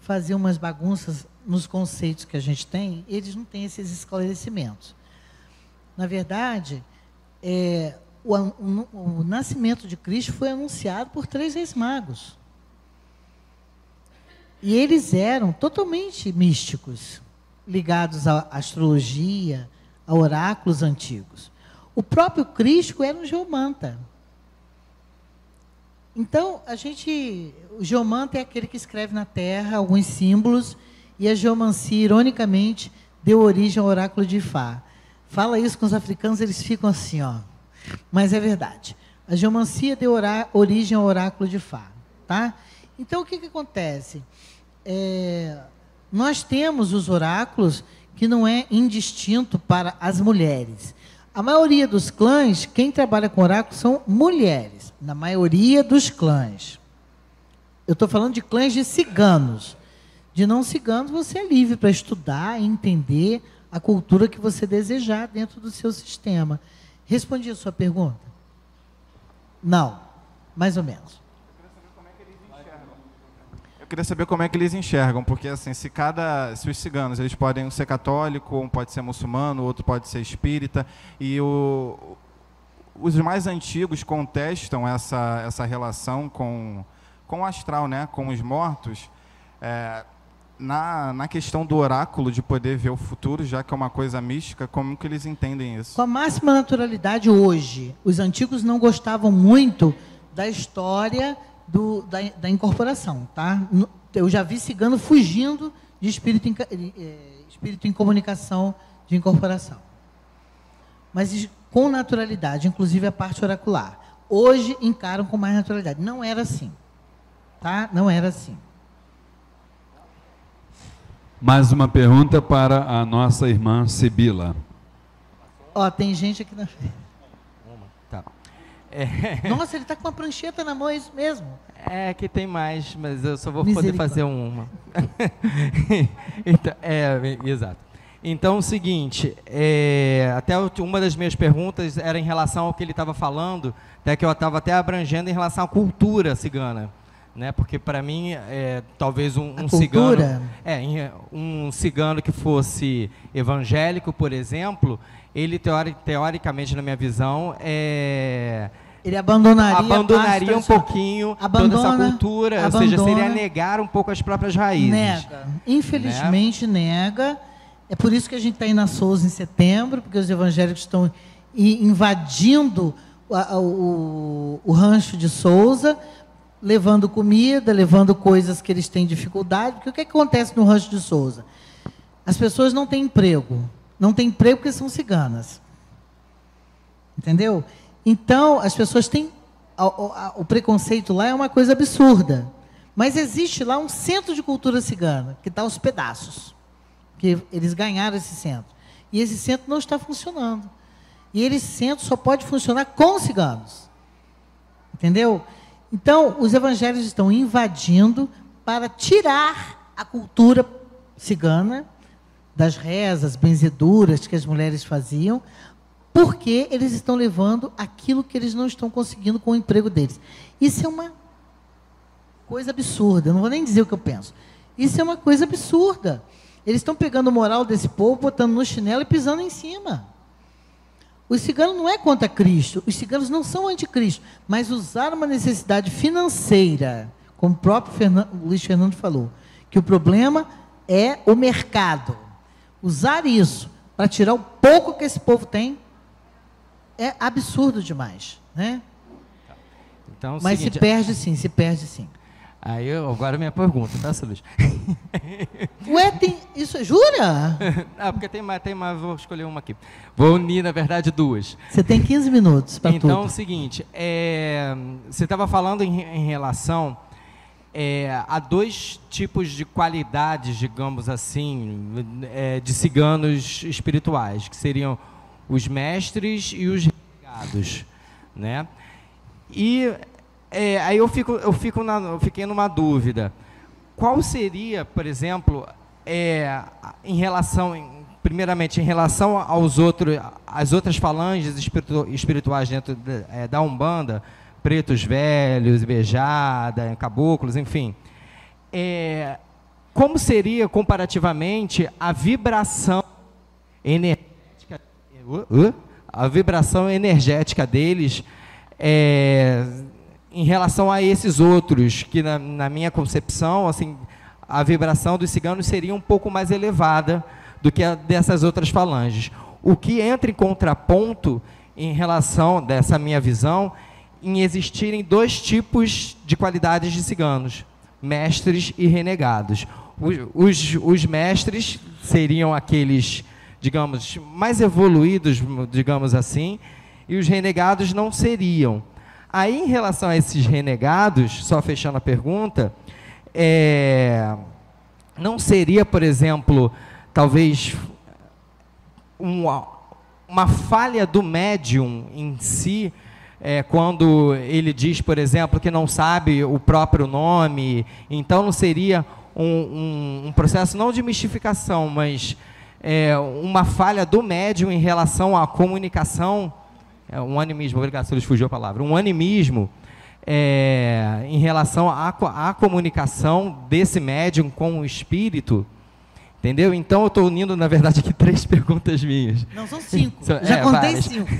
fazer umas bagunças nos conceitos que a gente tem, eles não têm esses esclarecimentos. Na verdade, é, o, o- o nascimento de Cristo foi anunciado por três reis magos. E eles eram totalmente místicos, ligados à astrologia, a oráculos antigos. O próprio Cristo era um geomanta. Então, a gente. O geomanta é aquele que escreve na terra alguns símbolos, e a geomancia, ironicamente, deu origem ao oráculo de Ifá. Fala isso com os africanos, eles ficam assim, ó. Mas é verdade. A geomancia deu origem ao oráculo de Fá. Tá? Então, o que, que acontece? É, nós temos os oráculos que não é indistinto para as mulheres. A maioria dos clãs, quem trabalha com oráculos são mulheres. Na maioria dos clãs. Eu estou falando de clãs de ciganos. De não ciganos, você é livre para estudar entender a cultura que você desejar dentro do seu sistema. Respondi a sua pergunta? Não, mais ou menos. Queria saber como é que eles enxergam, porque assim, se cada, se os ciganos eles podem ser católico, um pode ser muçulmano, outro pode ser espírita, e o, os mais antigos contestam essa essa relação com com o astral, né, com os mortos, é, na, na questão do oráculo de poder ver o futuro, já que é uma coisa mística, como que eles entendem isso? Com a máxima naturalidade hoje. Os antigos não gostavam muito da história do- da, da incorporação. Tá? Eu já vi cigano fugindo de espírito em, eh, espírito em comunicação de incorporação. Mas com naturalidade, inclusive a parte oracular. Hoje encaram com mais naturalidade. Não era assim. Tá? Não era assim. Mais uma pergunta para a nossa irmã Sibila. Ó, tem gente aqui na frente. É, Nossa, ele está com uma prancheta na mão, é isso mesmo. é que tem mais, mas eu só vou poder fazer uma. então, é, exato. Então, o seguinte, é, até uma das minhas perguntas era em relação ao que ele estava falando, até que eu estava até abrangendo em relação à cultura cigana, né? Porque para mim, é, talvez um, um cigano, é, um cigano que fosse evangélico, por exemplo, ele teori- teoricamente, na minha visão, é, Ele abandonaria, abandonaria um pouquinho toda Abandona, essa cultura, ou seja, seria abandona. negar um pouco as próprias raízes. Nega. Infelizmente nega. É por isso que a gente está aí na Souza em setembro, porque os evangélicos estão invadindo a- a- o, o rancho de Souza, levando comida, levando coisas que eles têm dificuldade. Porque o que, que acontece no rancho de Souza? As pessoas não têm emprego. Não têm emprego porque são ciganas. Entendeu? Então, as pessoas têm. o preconceito lá é uma coisa absurda. Mas existe lá um centro de cultura cigana, que está aos pedaços. Que eles ganharam esse centro. E esse centro não está funcionando. E esse centro só pode funcionar com ciganos. Entendeu? Então, os evangélicos estão invadindo para tirar a cultura cigana das rezas, benzeduras que as mulheres faziam, porque eles estão levando aquilo que eles não estão conseguindo com o emprego deles. Isso é uma coisa absurda, eu não vou nem dizer o que eu penso. Isso é uma coisa absurda. Eles estão pegando o moral desse povo, botando no chinelo e pisando em cima. O cigano não é contra Cristo, os ciganos não são anticristo, mas usaram uma necessidade financeira, como o próprio Fernan- o Luiz Fernando falou, que o problema é o mercado. Usar isso para tirar o pouco que esse povo tem é absurdo demais, né? Então, é Mas seguinte, se perde sim, se perde sim. Aí eu, agora minha pergunta, tá, Silvio? Ué, tem isso, jura? ah, porque tem mais, tem mais, vou escolher uma aqui. Vou unir, na verdade, duas. Você tem 15 minutos para Então, é o tudo. seguinte, é, você estava falando em, em relação é, a dois tipos de qualidades, digamos assim, é, de ciganos espirituais, que seriam os mestres e os renegados, né? E é, aí eu fico, eu fico na, eu fiquei numa dúvida. Qual seria, por exemplo, é, em relação, primeiramente, em relação aos outros, às outras falanges espiritu- espirituais dentro é, da Umbanda, pretos velhos, beijada, caboclos, enfim, é, como seria comparativamente a vibração energética, uh, uh, a vibração energética deles é, em relação a esses outros, que na, na minha concepção, assim, a vibração dos ciganos seria um pouco mais elevada do que a dessas outras falanges. O que entra em contraponto em relação dessa minha visão em existirem dois tipos de qualidades de ciganos, mestres e renegados. Os, os, mestres seriam aqueles, digamos, mais evoluídos, digamos assim, e os renegados não seriam. Aí, em relação a esses renegados, só fechando a pergunta, é, não seria, por exemplo, talvez uma, uma falha do médium em si, é, quando ele diz, por exemplo, que não sabe o próprio nome, então não seria um, um- um processo não de mistificação, mas é, uma falha do médium em relação à comunicação, é, um animismo, obrigado, se fugiu a palavra, um animismo é, em relação à, à comunicação desse médium com o espírito, entendeu? Então eu estou unindo, na verdade, aqui três perguntas minhas. Não, são cinco. São- Já é, contei várias. cinco.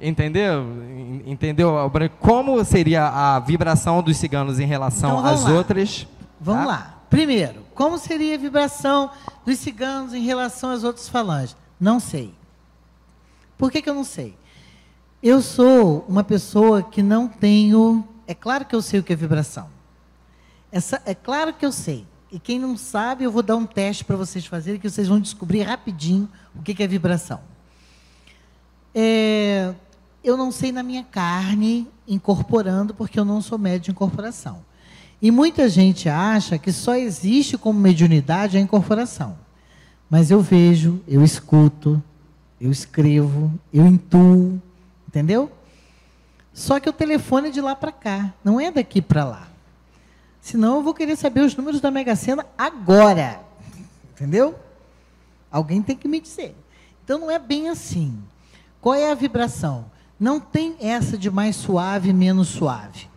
Entendeu? En- Entendeu? Como seria a vibração dos ciganos em relação Então, às lá. outras? Vamos tá? lá. Primeiro, como seria a vibração dos ciganos em relação às outras falanges? Não sei. Por que, que eu não sei? Eu sou uma pessoa que não tenho. É claro que eu sei o que é vibração. Essa, é claro que eu sei. E quem não sabe, eu vou dar um teste para vocês fazerem, que vocês vão descobrir rapidinho o que, que é vibração. É, eu não sei na minha carne, incorporando, porque eu não sou médio de incorporação. E muita gente acha que só existe como mediunidade a incorporação. Mas eu vejo, eu escuto, eu escrevo, eu intuo, entendeu? Só que o telefone é de lá para cá, não é daqui para lá. Senão eu vou querer saber os números da Mega Sena agora. Entendeu? Alguém tem que me dizer. Então não é bem assim. Qual é a vibração? Não tem essa de mais suave, menos suave.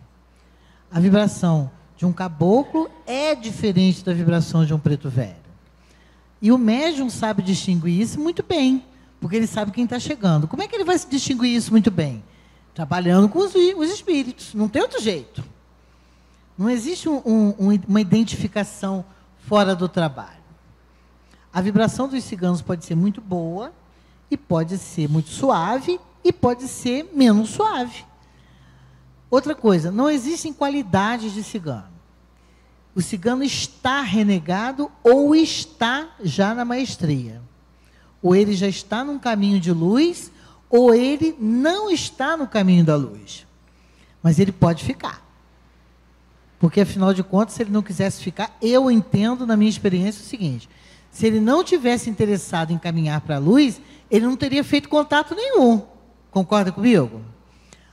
A vibração de um caboclo é diferente da vibração de um preto velho. E o médium sabe distinguir isso muito bem, porque ele sabe quem está chegando. Como é que ele vai distinguir isso muito bem? Trabalhando com os, os espíritos, não tem outro jeito. Não existe um, um, uma identificação fora do trabalho. A vibração dos ciganos pode ser muito boa, e pode ser muito suave, e pode ser menos suave. Outra coisa, não existem qualidades de cigano. O cigano está renegado ou está já na maestria. Ou ele já está num caminho de luz, ou ele não está no caminho da luz. Mas ele pode ficar. Porque, afinal de contas, se ele não quisesse ficar, eu entendo, na minha experiência, o seguinte: se ele não tivesse interessado em caminhar para a luz, ele não teria feito contato nenhum. Concorda comigo?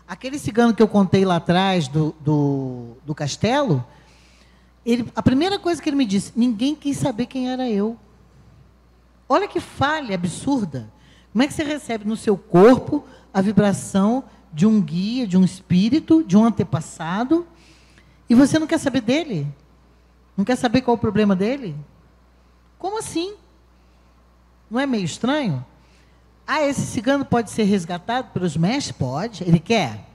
Aquele cigano que eu contei lá atrás do, do, do castelo, ele, a primeira coisa que ele me disse: ninguém quis saber quem era eu. Olha que falha absurda. Como é que você recebe no seu corpo a vibração de um guia, de um espírito, de um antepassado, e você não quer saber dele? Não quer saber qual é o problema dele? Como assim? Não é meio estranho? Ah, esse cigano pode ser resgatado pelos mestres? Pode. Ele quer?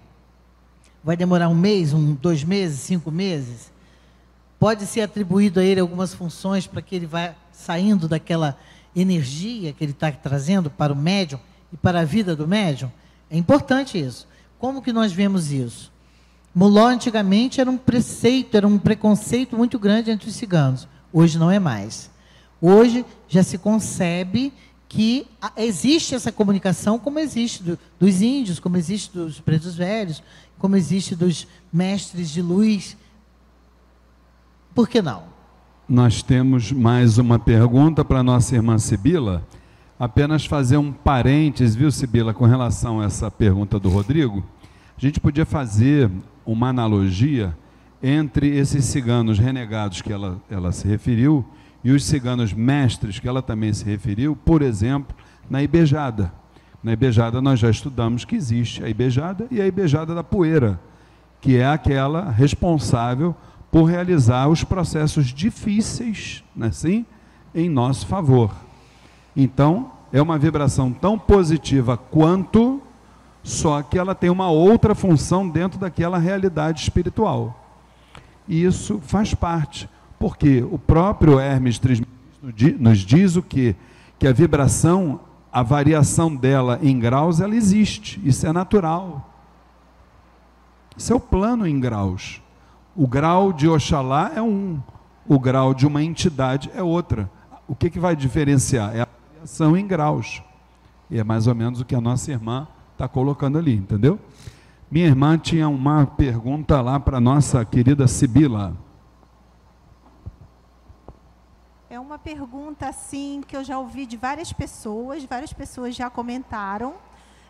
Vai demorar um mês, um, dois meses, cinco meses? Pode ser atribuído a ele algumas funções para que ele vá saindo daquela energia que ele está trazendo para o médium e para a vida do médium? É importante isso. Como que nós vemos isso? Muló antigamente era um preceito, era um preconceito muito grande entre os ciganos. Hoje não é mais. Hoje já se concebe que existe essa comunicação como existe do, dos índios, como existe dos pretos velhos, como existe dos mestres de luz por que não? Nós temos mais uma pergunta para nossa irmã Sibila. Apenas fazer um parênteses, viu, Sibila, com relação a essa pergunta do Rodrigo. A gente podia fazer uma analogia entre esses ciganos renegados que ela, ela se referiu e os ciganos mestres que ela também se referiu, por exemplo, na Ibejada. Na Ibejada nós já estudamos que existe a Ibejada e a Ibejada da Poeira, que é aquela responsável por realizar os processos difíceis, né, assim, em nosso favor. Então, é uma vibração tão positiva quanto, só que ela tem uma outra função dentro daquela realidade espiritual. E isso faz parte, porque o próprio Hermes Trismegisto nos diz o que? Que a vibração, a variação dela em graus, ela existe, isso é natural. Isso é o plano em graus. O grau de Oxalá é um, o grau de uma entidade é outra. O que, que vai diferenciar? É a variação em graus. E é mais ou menos o que a nossa irmã está colocando ali, entendeu? Minha irmã tinha uma pergunta lá para nossa querida Sibila. É uma pergunta assim que eu já ouvi de várias pessoas, várias pessoas já comentaram.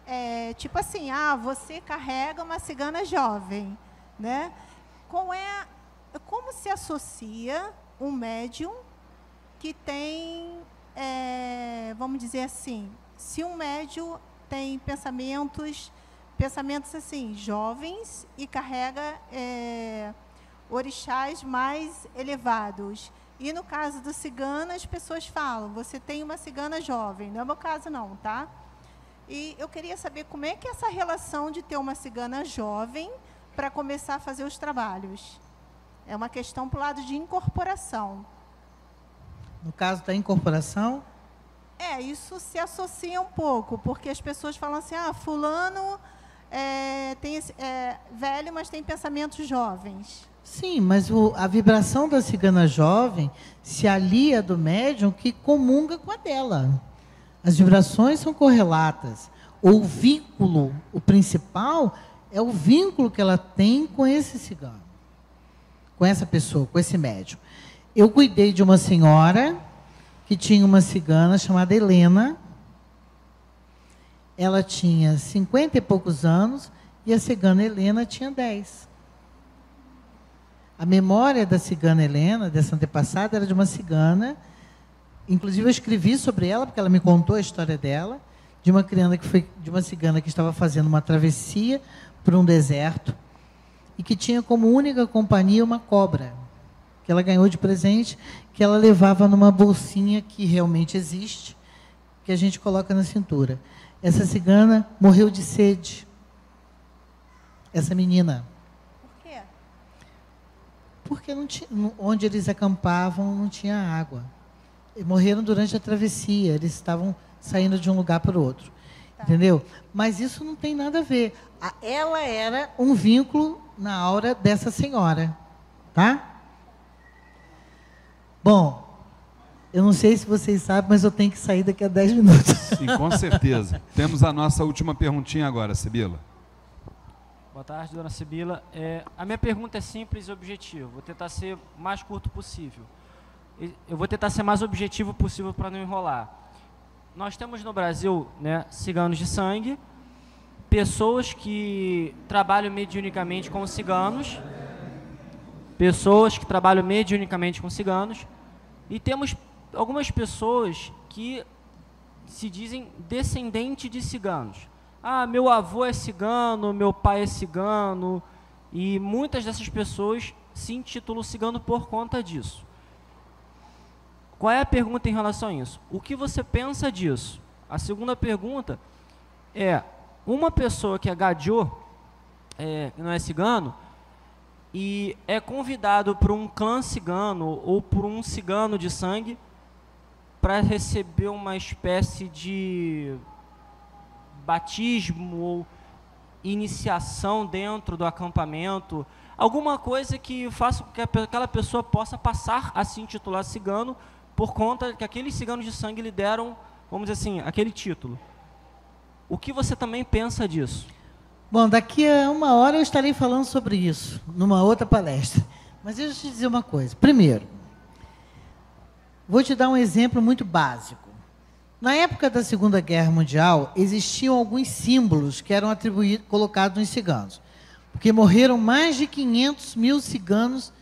É, tipo assim, ah, você carrega uma cigana jovem, né? é, como se associa um médium que tem, é, vamos dizer assim, se um médium tem pensamentos, pensamentos assim, jovens e carrega é, orixás mais elevados. E no caso do cigano, as pessoas falam, você tem uma cigana jovem. Não é o meu caso não, tá? E eu queria saber como é que é essa relação de ter uma cigana jovem para começar a fazer os trabalhos. É uma questão para o lado de incorporação. No caso da incorporação? É, isso se associa um pouco, porque as pessoas falam assim, ah, fulano é, tem, é velho, mas tem pensamentos jovens. Sim, mas o, a vibração da cigana jovem se alia do médium que comunga com a dela. As vibrações são correlatas. O vínculo, o principal, é o vínculo que ela tem com esse cigano. com essa pessoa, com esse médium. Eu cuidei de uma senhora que tinha uma cigana chamada Helena. Ela tinha cinquenta e poucos anos e a cigana Helena tinha dez. A memória da cigana Helena, dessa antepassada, era de uma cigana. Inclusive, eu escrevi sobre ela, porque ela me contou a história dela, de uma criança que foi de uma cigana que estava fazendo uma travessia por um deserto e que tinha como única companhia uma cobra, que ela ganhou de presente, que ela levava numa bolsinha que realmente existe, que a gente coloca na cintura. Essa cigana morreu de sede. Essa menina. Porque não tinha, onde eles acampavam não tinha água. E morreram durante a travessia, eles estavam saindo de um lugar para o outro. Tá. Entendeu? Mas isso não tem nada a ver. Ela era um vínculo na aura dessa senhora. Tá? Bom, eu não sei se vocês sabem, mas eu tenho que sair daqui a 10 minutos. Sim, com certeza. Temos a nossa última perguntinha agora, Sibila. Boa tarde, dona Sibila. É, a minha pergunta é simples e objetiva. Vou tentar ser o mais curto possível. Eu vou tentar ser mais objetivo possível para não enrolar. Nós temos no Brasil né, ciganos de sangue, pessoas que trabalham mediunicamente com ciganos, pessoas que trabalham mediunicamente com ciganos, e temos algumas pessoas que se dizem descendentes de ciganos. Ah, meu avô é cigano, meu pai é cigano, e muitas dessas pessoas se intitulam cigano por conta disso. Qual é a pergunta em relação a isso? O que você pensa disso? A segunda pergunta é: uma pessoa que é gadiô, é, não é cigano, e é convidado por um clã cigano ou por um cigano de sangue para receber uma espécie de batismo ou iniciação dentro do acampamento, alguma coisa que faça com que aquela pessoa possa passar a se intitular cigano por conta que aqueles ciganos de sangue lhe deram, vamos dizer assim, aquele título. O que você também pensa disso? Bom, daqui a uma hora eu estarei falando sobre isso, numa outra palestra. Mas deixa eu te dizer uma coisa. Primeiro, vou te dar um exemplo muito básico. Na época da Segunda Guerra Mundial, existiam alguns símbolos que eram atribuídos, colocados nos ciganos. Porque morreram mais de 500 mil ciganos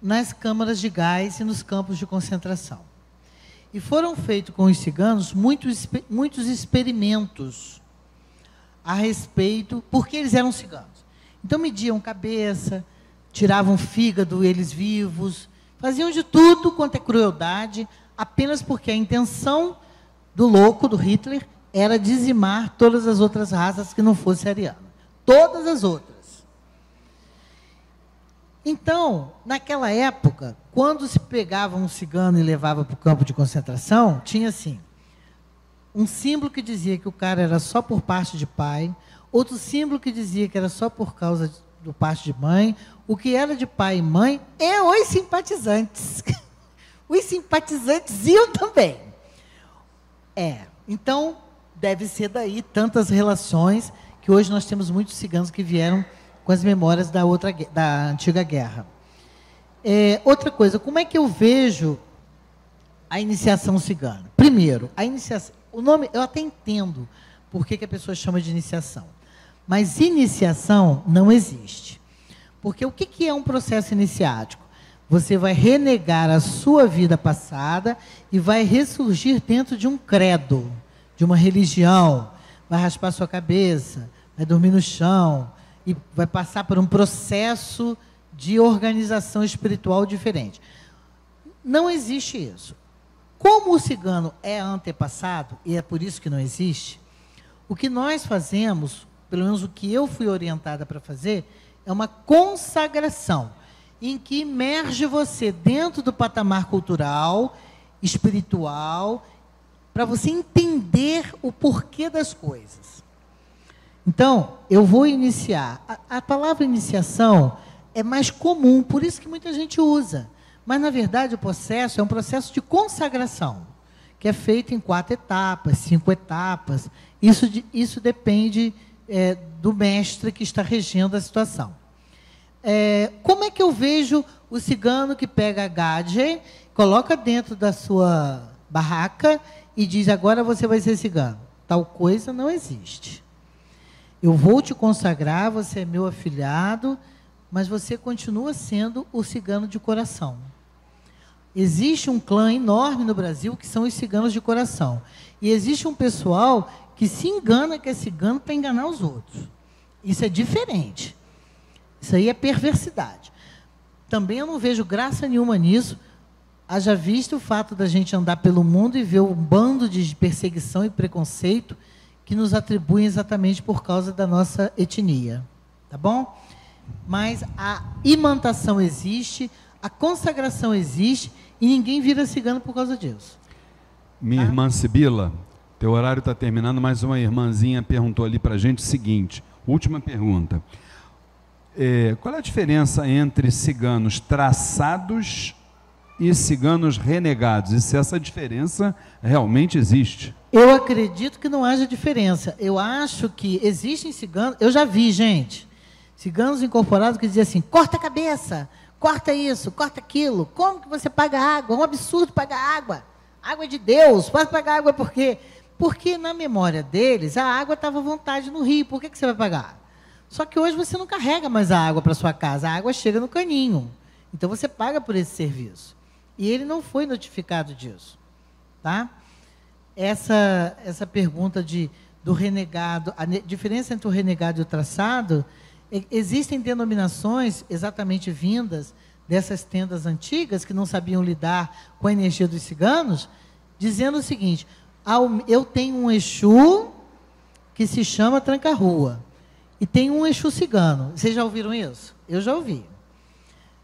nas câmaras de gás e nos campos de concentração. E foram feitos com os ciganos muitos, muitos experimentos a respeito, porque eles eram ciganos. Então mediam cabeça, tiravam fígado eles vivos, faziam de tudo quanto é crueldade, apenas porque a intenção do louco, do Hitler, era dizimar todas as outras raças que não fossem arianas. Todas as outras. Então, naquela época, quando se pegava um cigano e levava para o campo de concentração, tinha assim: um símbolo que dizia que o cara era só por parte de pai, outro símbolo que dizia que era só por causa do parte de mãe, o que era de pai e mãe é os simpatizantes. os simpatizantes iam também. É, então deve ser daí tantas relações que hoje nós temos muitos ciganos que vieram com as memórias da, outra, da antiga guerra. É, outra coisa, como é que eu vejo a iniciação cigana? Primeiro, a iniciação, o nome, eu até entendo por que, que a pessoa chama de iniciação, mas iniciação não existe. Porque o que, que é um processo iniciático? Você vai renegar a sua vida passada e vai ressurgir dentro de um credo, de uma religião, vai raspar sua cabeça, vai dormir no chão, e vai passar por um processo de organização espiritual diferente. Não existe isso. Como o cigano é antepassado, e é por isso que não existe, o que nós fazemos, pelo menos o que eu fui orientada para fazer, é uma consagração, em que emerge você dentro do patamar cultural, espiritual, para você entender o porquê das coisas. Então, eu vou iniciar. A, a, palavra iniciação é mais comum, por isso que muita gente usa. Mas, na verdade, o processo é um processo de consagração, que é feito em quatro etapas, cinco etapas. Isso, isso depende é, do mestre que está regendo a situação. É, como é que eu vejo o cigano que pega a gadget, coloca dentro da sua barraca e diz: agora você vai ser cigano. Tal coisa não existe. Eu vou te consagrar, você é meu afilhado, mas você continua sendo o cigano de coração. Existe um clã enorme no Brasil que são os ciganos de coração. E existe um pessoal que se engana que é cigano para enganar os outros. Isso é diferente. Isso aí é perversidade. Também eu não vejo graça nenhuma nisso. Haja visto o fato da gente andar pelo mundo e ver um bando de perseguição e preconceito que nos atribuem exatamente por causa da nossa etnia. Tá bom? Mas a imantação existe, a consagração existe e ninguém vira cigano por causa disso. Minha tá? irmã Sibila, teu horário está terminando, mas uma irmãzinha perguntou ali para a gente o seguinte: última pergunta. É, qual é a diferença entre ciganos traçados e ciganos renegados, e se essa diferença realmente existe. Eu acredito que não haja diferença. Eu acho que existem ciganos, eu já vi, gente, ciganos incorporados que diziam assim: corta a cabeça, corta isso, corta aquilo. Como que você paga água? É um absurdo pagar água. Água é de Deus, pode pagar água por quê? Porque na memória deles, a água estava à vontade no rio, por que, que você vai pagar? Só que hoje você não carrega mais a água para sua casa, a água chega no caninho. Então você paga por esse serviço. E ele não foi notificado disso. Tá? Essa, essa pergunta de, do renegado, a diferença entre o renegado e o traçado, existem denominações exatamente vindas dessas tendas antigas que não sabiam lidar com a energia dos ciganos, dizendo o seguinte: eu tenho um Exu que se chama Tranca-Rua e tem um Exu cigano. Vocês já ouviram isso? Eu já ouvi.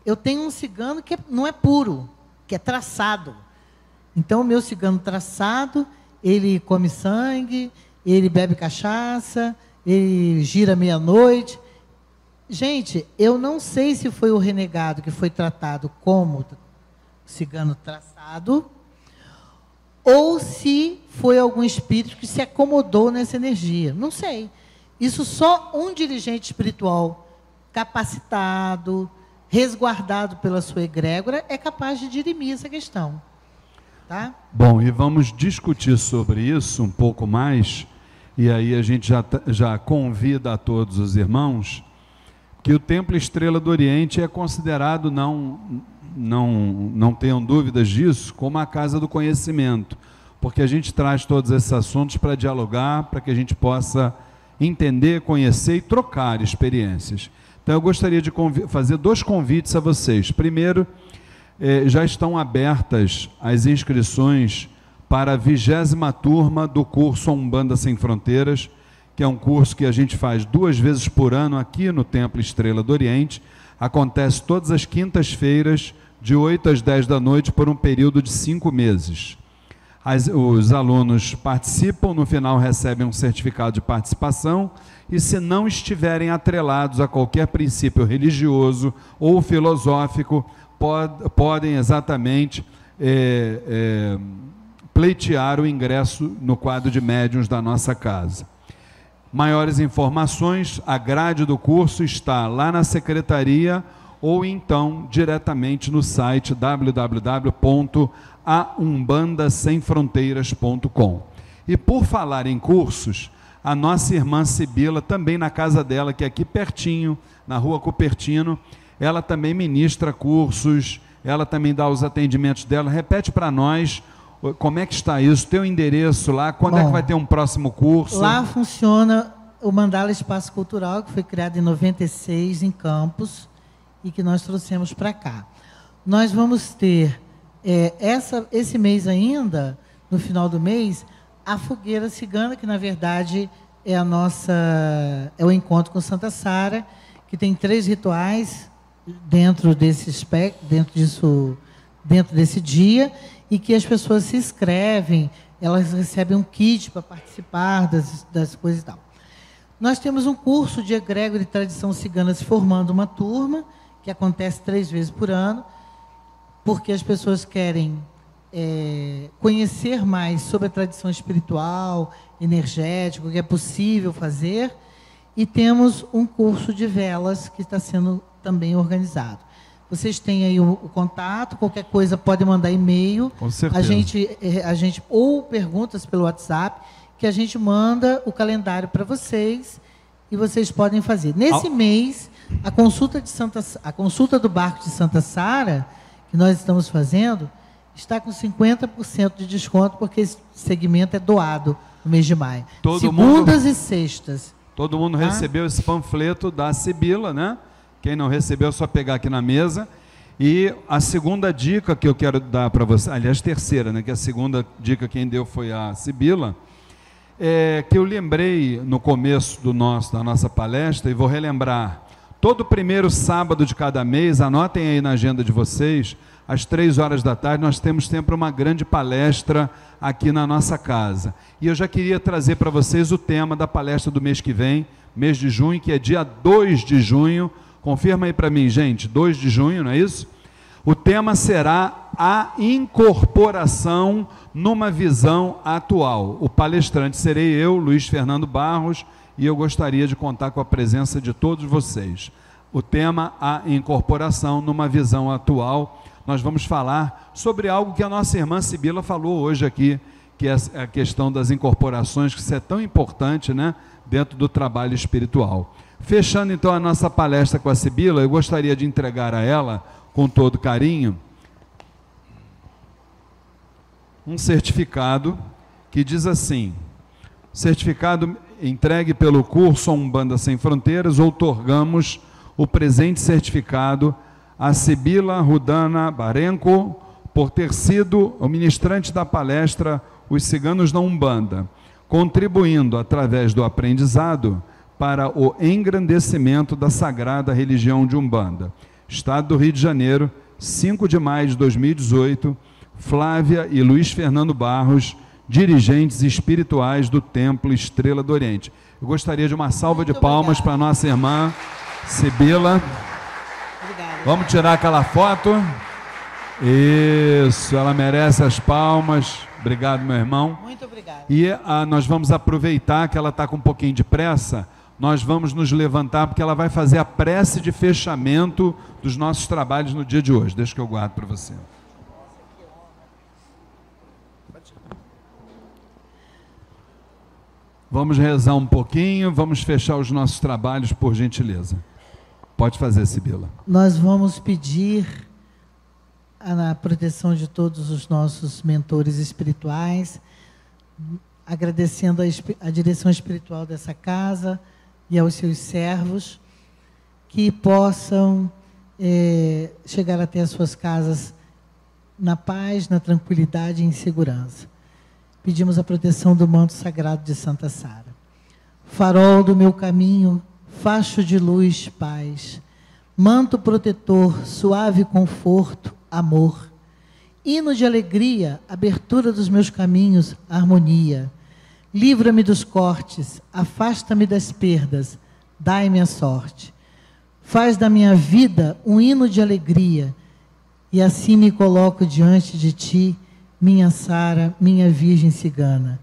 Eu tenho um cigano que não é puro, que é traçado. Então, o meu cigano traçado, ele come sangue, ele bebe cachaça, ele gira meia-noite. Gente, eu não sei se foi o renegado que foi tratado como cigano traçado, ou se foi algum espírito que se acomodou nessa energia. Não sei. Isso só um dirigente espiritual capacitado, resguardado pela sua egrégora, é capaz de dirimir essa questão. Tá? Bom, e vamos discutir sobre isso um pouco mais, e aí a gente já, já convida a todos os irmãos que o Templo Estrela do Oriente é considerado, não, não, não tenham dúvidas disso, como a casa do conhecimento, porque a gente traz todos esses assuntos para dialogar, para que a gente possa entender, conhecer e trocar experiências. Então eu gostaria de fazer dois convites a vocês. Primeiro, eh, já estão abertas as inscrições para a vigésima turma do curso Umbanda Sem Fronteiras, que é um curso que a gente faz duas vezes por ano aqui no Templo Estrela do Oriente. Acontece todas as quintas-feiras, de 8 às 10 da noite, por um período de cinco meses. As, os alunos participam, no final recebem um certificado de participação e, se não estiverem atrelados a qualquer princípio religioso ou filosófico, pod, podem exatamente é, é, pleitear o ingresso no quadro de médiuns da nossa casa. Maiores informações, a grade do curso está lá na secretaria ou então diretamente no site www a umbandasemfronteiras.com. E por falar em cursos, a nossa irmã Sibila, também na casa dela, que é aqui pertinho, na rua Cupertino, ela também ministra cursos, ela também dá os atendimentos dela. Repete para nós como é que está isso, teu endereço lá, quando Bom, é que vai ter um próximo curso? Lá funciona o Mandala Espaço Cultural, que foi criado em 96 em Campos e que nós trouxemos para cá. Nós vamos ter é, essa, esse mês ainda, no final do mês, a fogueira cigana, que na verdade é a nossa é o encontro com Santa Sara, que tem três rituais dentro desse espectro, dentro disso, dentro desse dia, e que as pessoas se inscrevem, elas recebem um kit para participar das, das coisas e tal. Nós temos um curso de egrégora e tradição cigana se formando uma turma, que acontece três vezes por ano, porque as pessoas querem é, conhecer mais sobre a tradição espiritual, energética, o que é possível fazer, e temos um curso de velas que está sendo também organizado. Vocês têm aí o, o contato, qualquer coisa pode mandar e-mail. Com certeza. A gente, eh, a gente ou perguntas pelo WhatsApp, que a gente manda o calendário para vocês e vocês podem fazer. Nesse Ao- mês, a consulta de Santa a consulta do barco de Santa Sara, que nós estamos fazendo, está com 50% de desconto porque esse segmento é doado no mês de maio. Todo Segundas e sextas. Todo mundo Tá? recebeu esse panfleto da Sibila, né? Quem não recebeu, é só pegar aqui na mesa. E a segunda dica que eu quero dar para você, aliás, terceira, né? Que a segunda dica quem deu foi a Sibila, é que eu lembrei no começo do nosso, da nossa palestra e vou relembrar. Todo primeiro sábado de cada mês, anotem aí na agenda de vocês, às três horas da tarde, nós temos sempre uma grande palestra aqui na nossa casa. E eu já queria trazer para vocês o tema da palestra do mês que vem, mês de junho, que é dia 2 de junho. Confirma aí para mim, gente, 2 de junho, não é isso? O tema será a incorporação numa visão atual. O palestrante serei eu, Luiz Fernando Barros, e eu gostaria de contar com a presença de todos vocês. O tema a incorporação numa visão atual. Nós vamos falar sobre algo que a nossa irmã Sibila falou hoje aqui, que é a questão das incorporações, que isso é tão importante, né, dentro do trabalho espiritual. Fechando então a nossa palestra com a Sibila, eu gostaria de entregar a ela, com todo carinho, um certificado que diz assim: certificado entregue pelo curso Umbanda Sem Fronteiras, outorgamos o presente certificado a Sibila Rudana Barenco por ter sido o ministrante da palestra Os Ciganos na Umbanda, contribuindo através do aprendizado para o engrandecimento da sagrada religião de Umbanda. Estado do Rio de Janeiro, 5 de maio de 2018, Flávia e Luiz Fernando Barros, dirigentes espirituais do Templo Estrela do Oriente. Eu gostaria de uma salva de Muito palmas obrigada. para nossa irmã Sibila. Obrigada. Vamos tirar aquela foto? Isso, ela merece as palmas. Obrigado, meu irmão. Muito obrigada. E ah, nós vamos aproveitar que ela está com um pouquinho de pressa. Nós vamos nos levantar porque ela vai fazer a prece de fechamento dos nossos trabalhos no dia de hoje. Deixa que eu guardo para você. Vamos rezar um pouquinho, vamos fechar os nossos trabalhos, por gentileza. Pode fazer, Sibila. Nós vamos pedir a proteção de todos os nossos mentores espirituais, agradecendo a, a direção espiritual dessa casa e aos seus servos, que possam eh, chegar até as suas casas na paz, na tranquilidade e em segurança. Pedimos a proteção do manto sagrado de Santa Sara. Farol do meu caminho, facho de luz, paz. Manto protetor, suave conforto, amor. Hino de alegria, abertura dos meus caminhos, harmonia. Livra-me dos cortes, afasta-me das perdas, dai-me a sorte. Faz da minha vida um hino de alegria, e assim me coloco diante de ti, minha Sara, minha Virgem Cigana.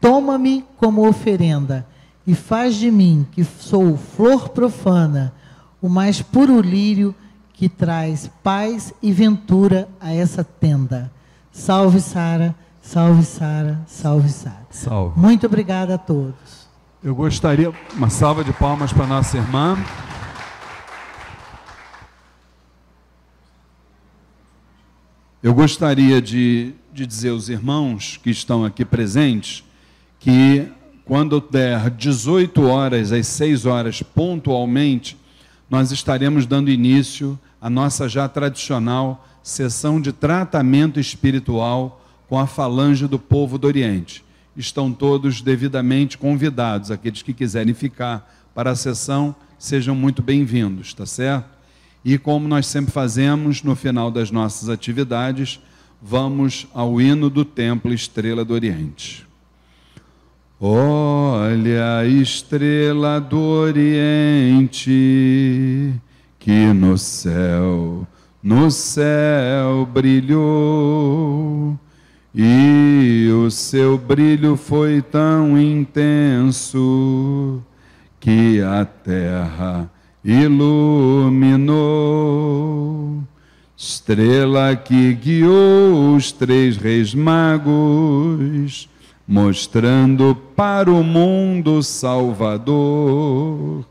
Toma-me como oferenda e faz de mim, que sou flor profana, o mais puro lírio que traz paz e ventura a essa tenda. Salve Sara, salve Sara, salve Sara. Salve. Muito obrigada a todos. Eu gostaria, uma salva de palmas para nossa irmã. Eu gostaria de, de dizer aos irmãos que estão aqui presentes que quando der 18 horas às 6 horas pontualmente, nós estaremos dando início à nossa já tradicional sessão de tratamento espiritual com a falange do povo do Oriente. Estão todos devidamente convidados, aqueles que quiserem ficar para a sessão, sejam muito bem-vindos, tá certo? E como nós sempre fazemos, no final das nossas atividades, vamos ao hino do Templo Estrela do Oriente. Olha estrela do Oriente, que no céu, no céu brilhou, e o seu brilho foi tão intenso que a terra iluminou. estrela que guiou os três reis magos, mostrando para o mundo Salvador.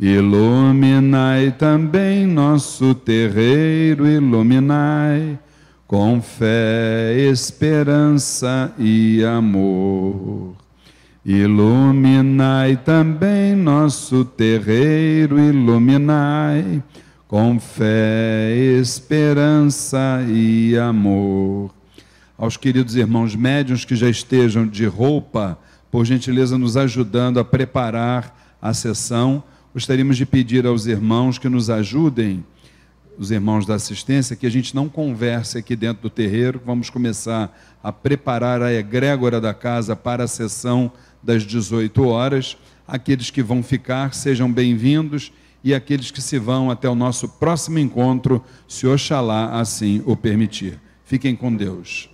Iluminai também nosso terreiro, iluminai com fé, esperança e amor. Iluminai também nosso terreiro, iluminai com fé, esperança e amor. Aos queridos irmãos médiuns que já estejam de roupa, por gentileza, nos ajudando a preparar a sessão, gostaríamos de pedir aos irmãos que nos ajudem, os irmãos da assistência, que a gente não converse aqui dentro do terreiro, vamos começar a preparar a egrégora da casa para a sessão das 18 horas. Aqueles que vão ficar, sejam bem-vindos, e aqueles que se vão até o nosso próximo encontro, se Oxalá assim o permitir. Fiquem com Deus.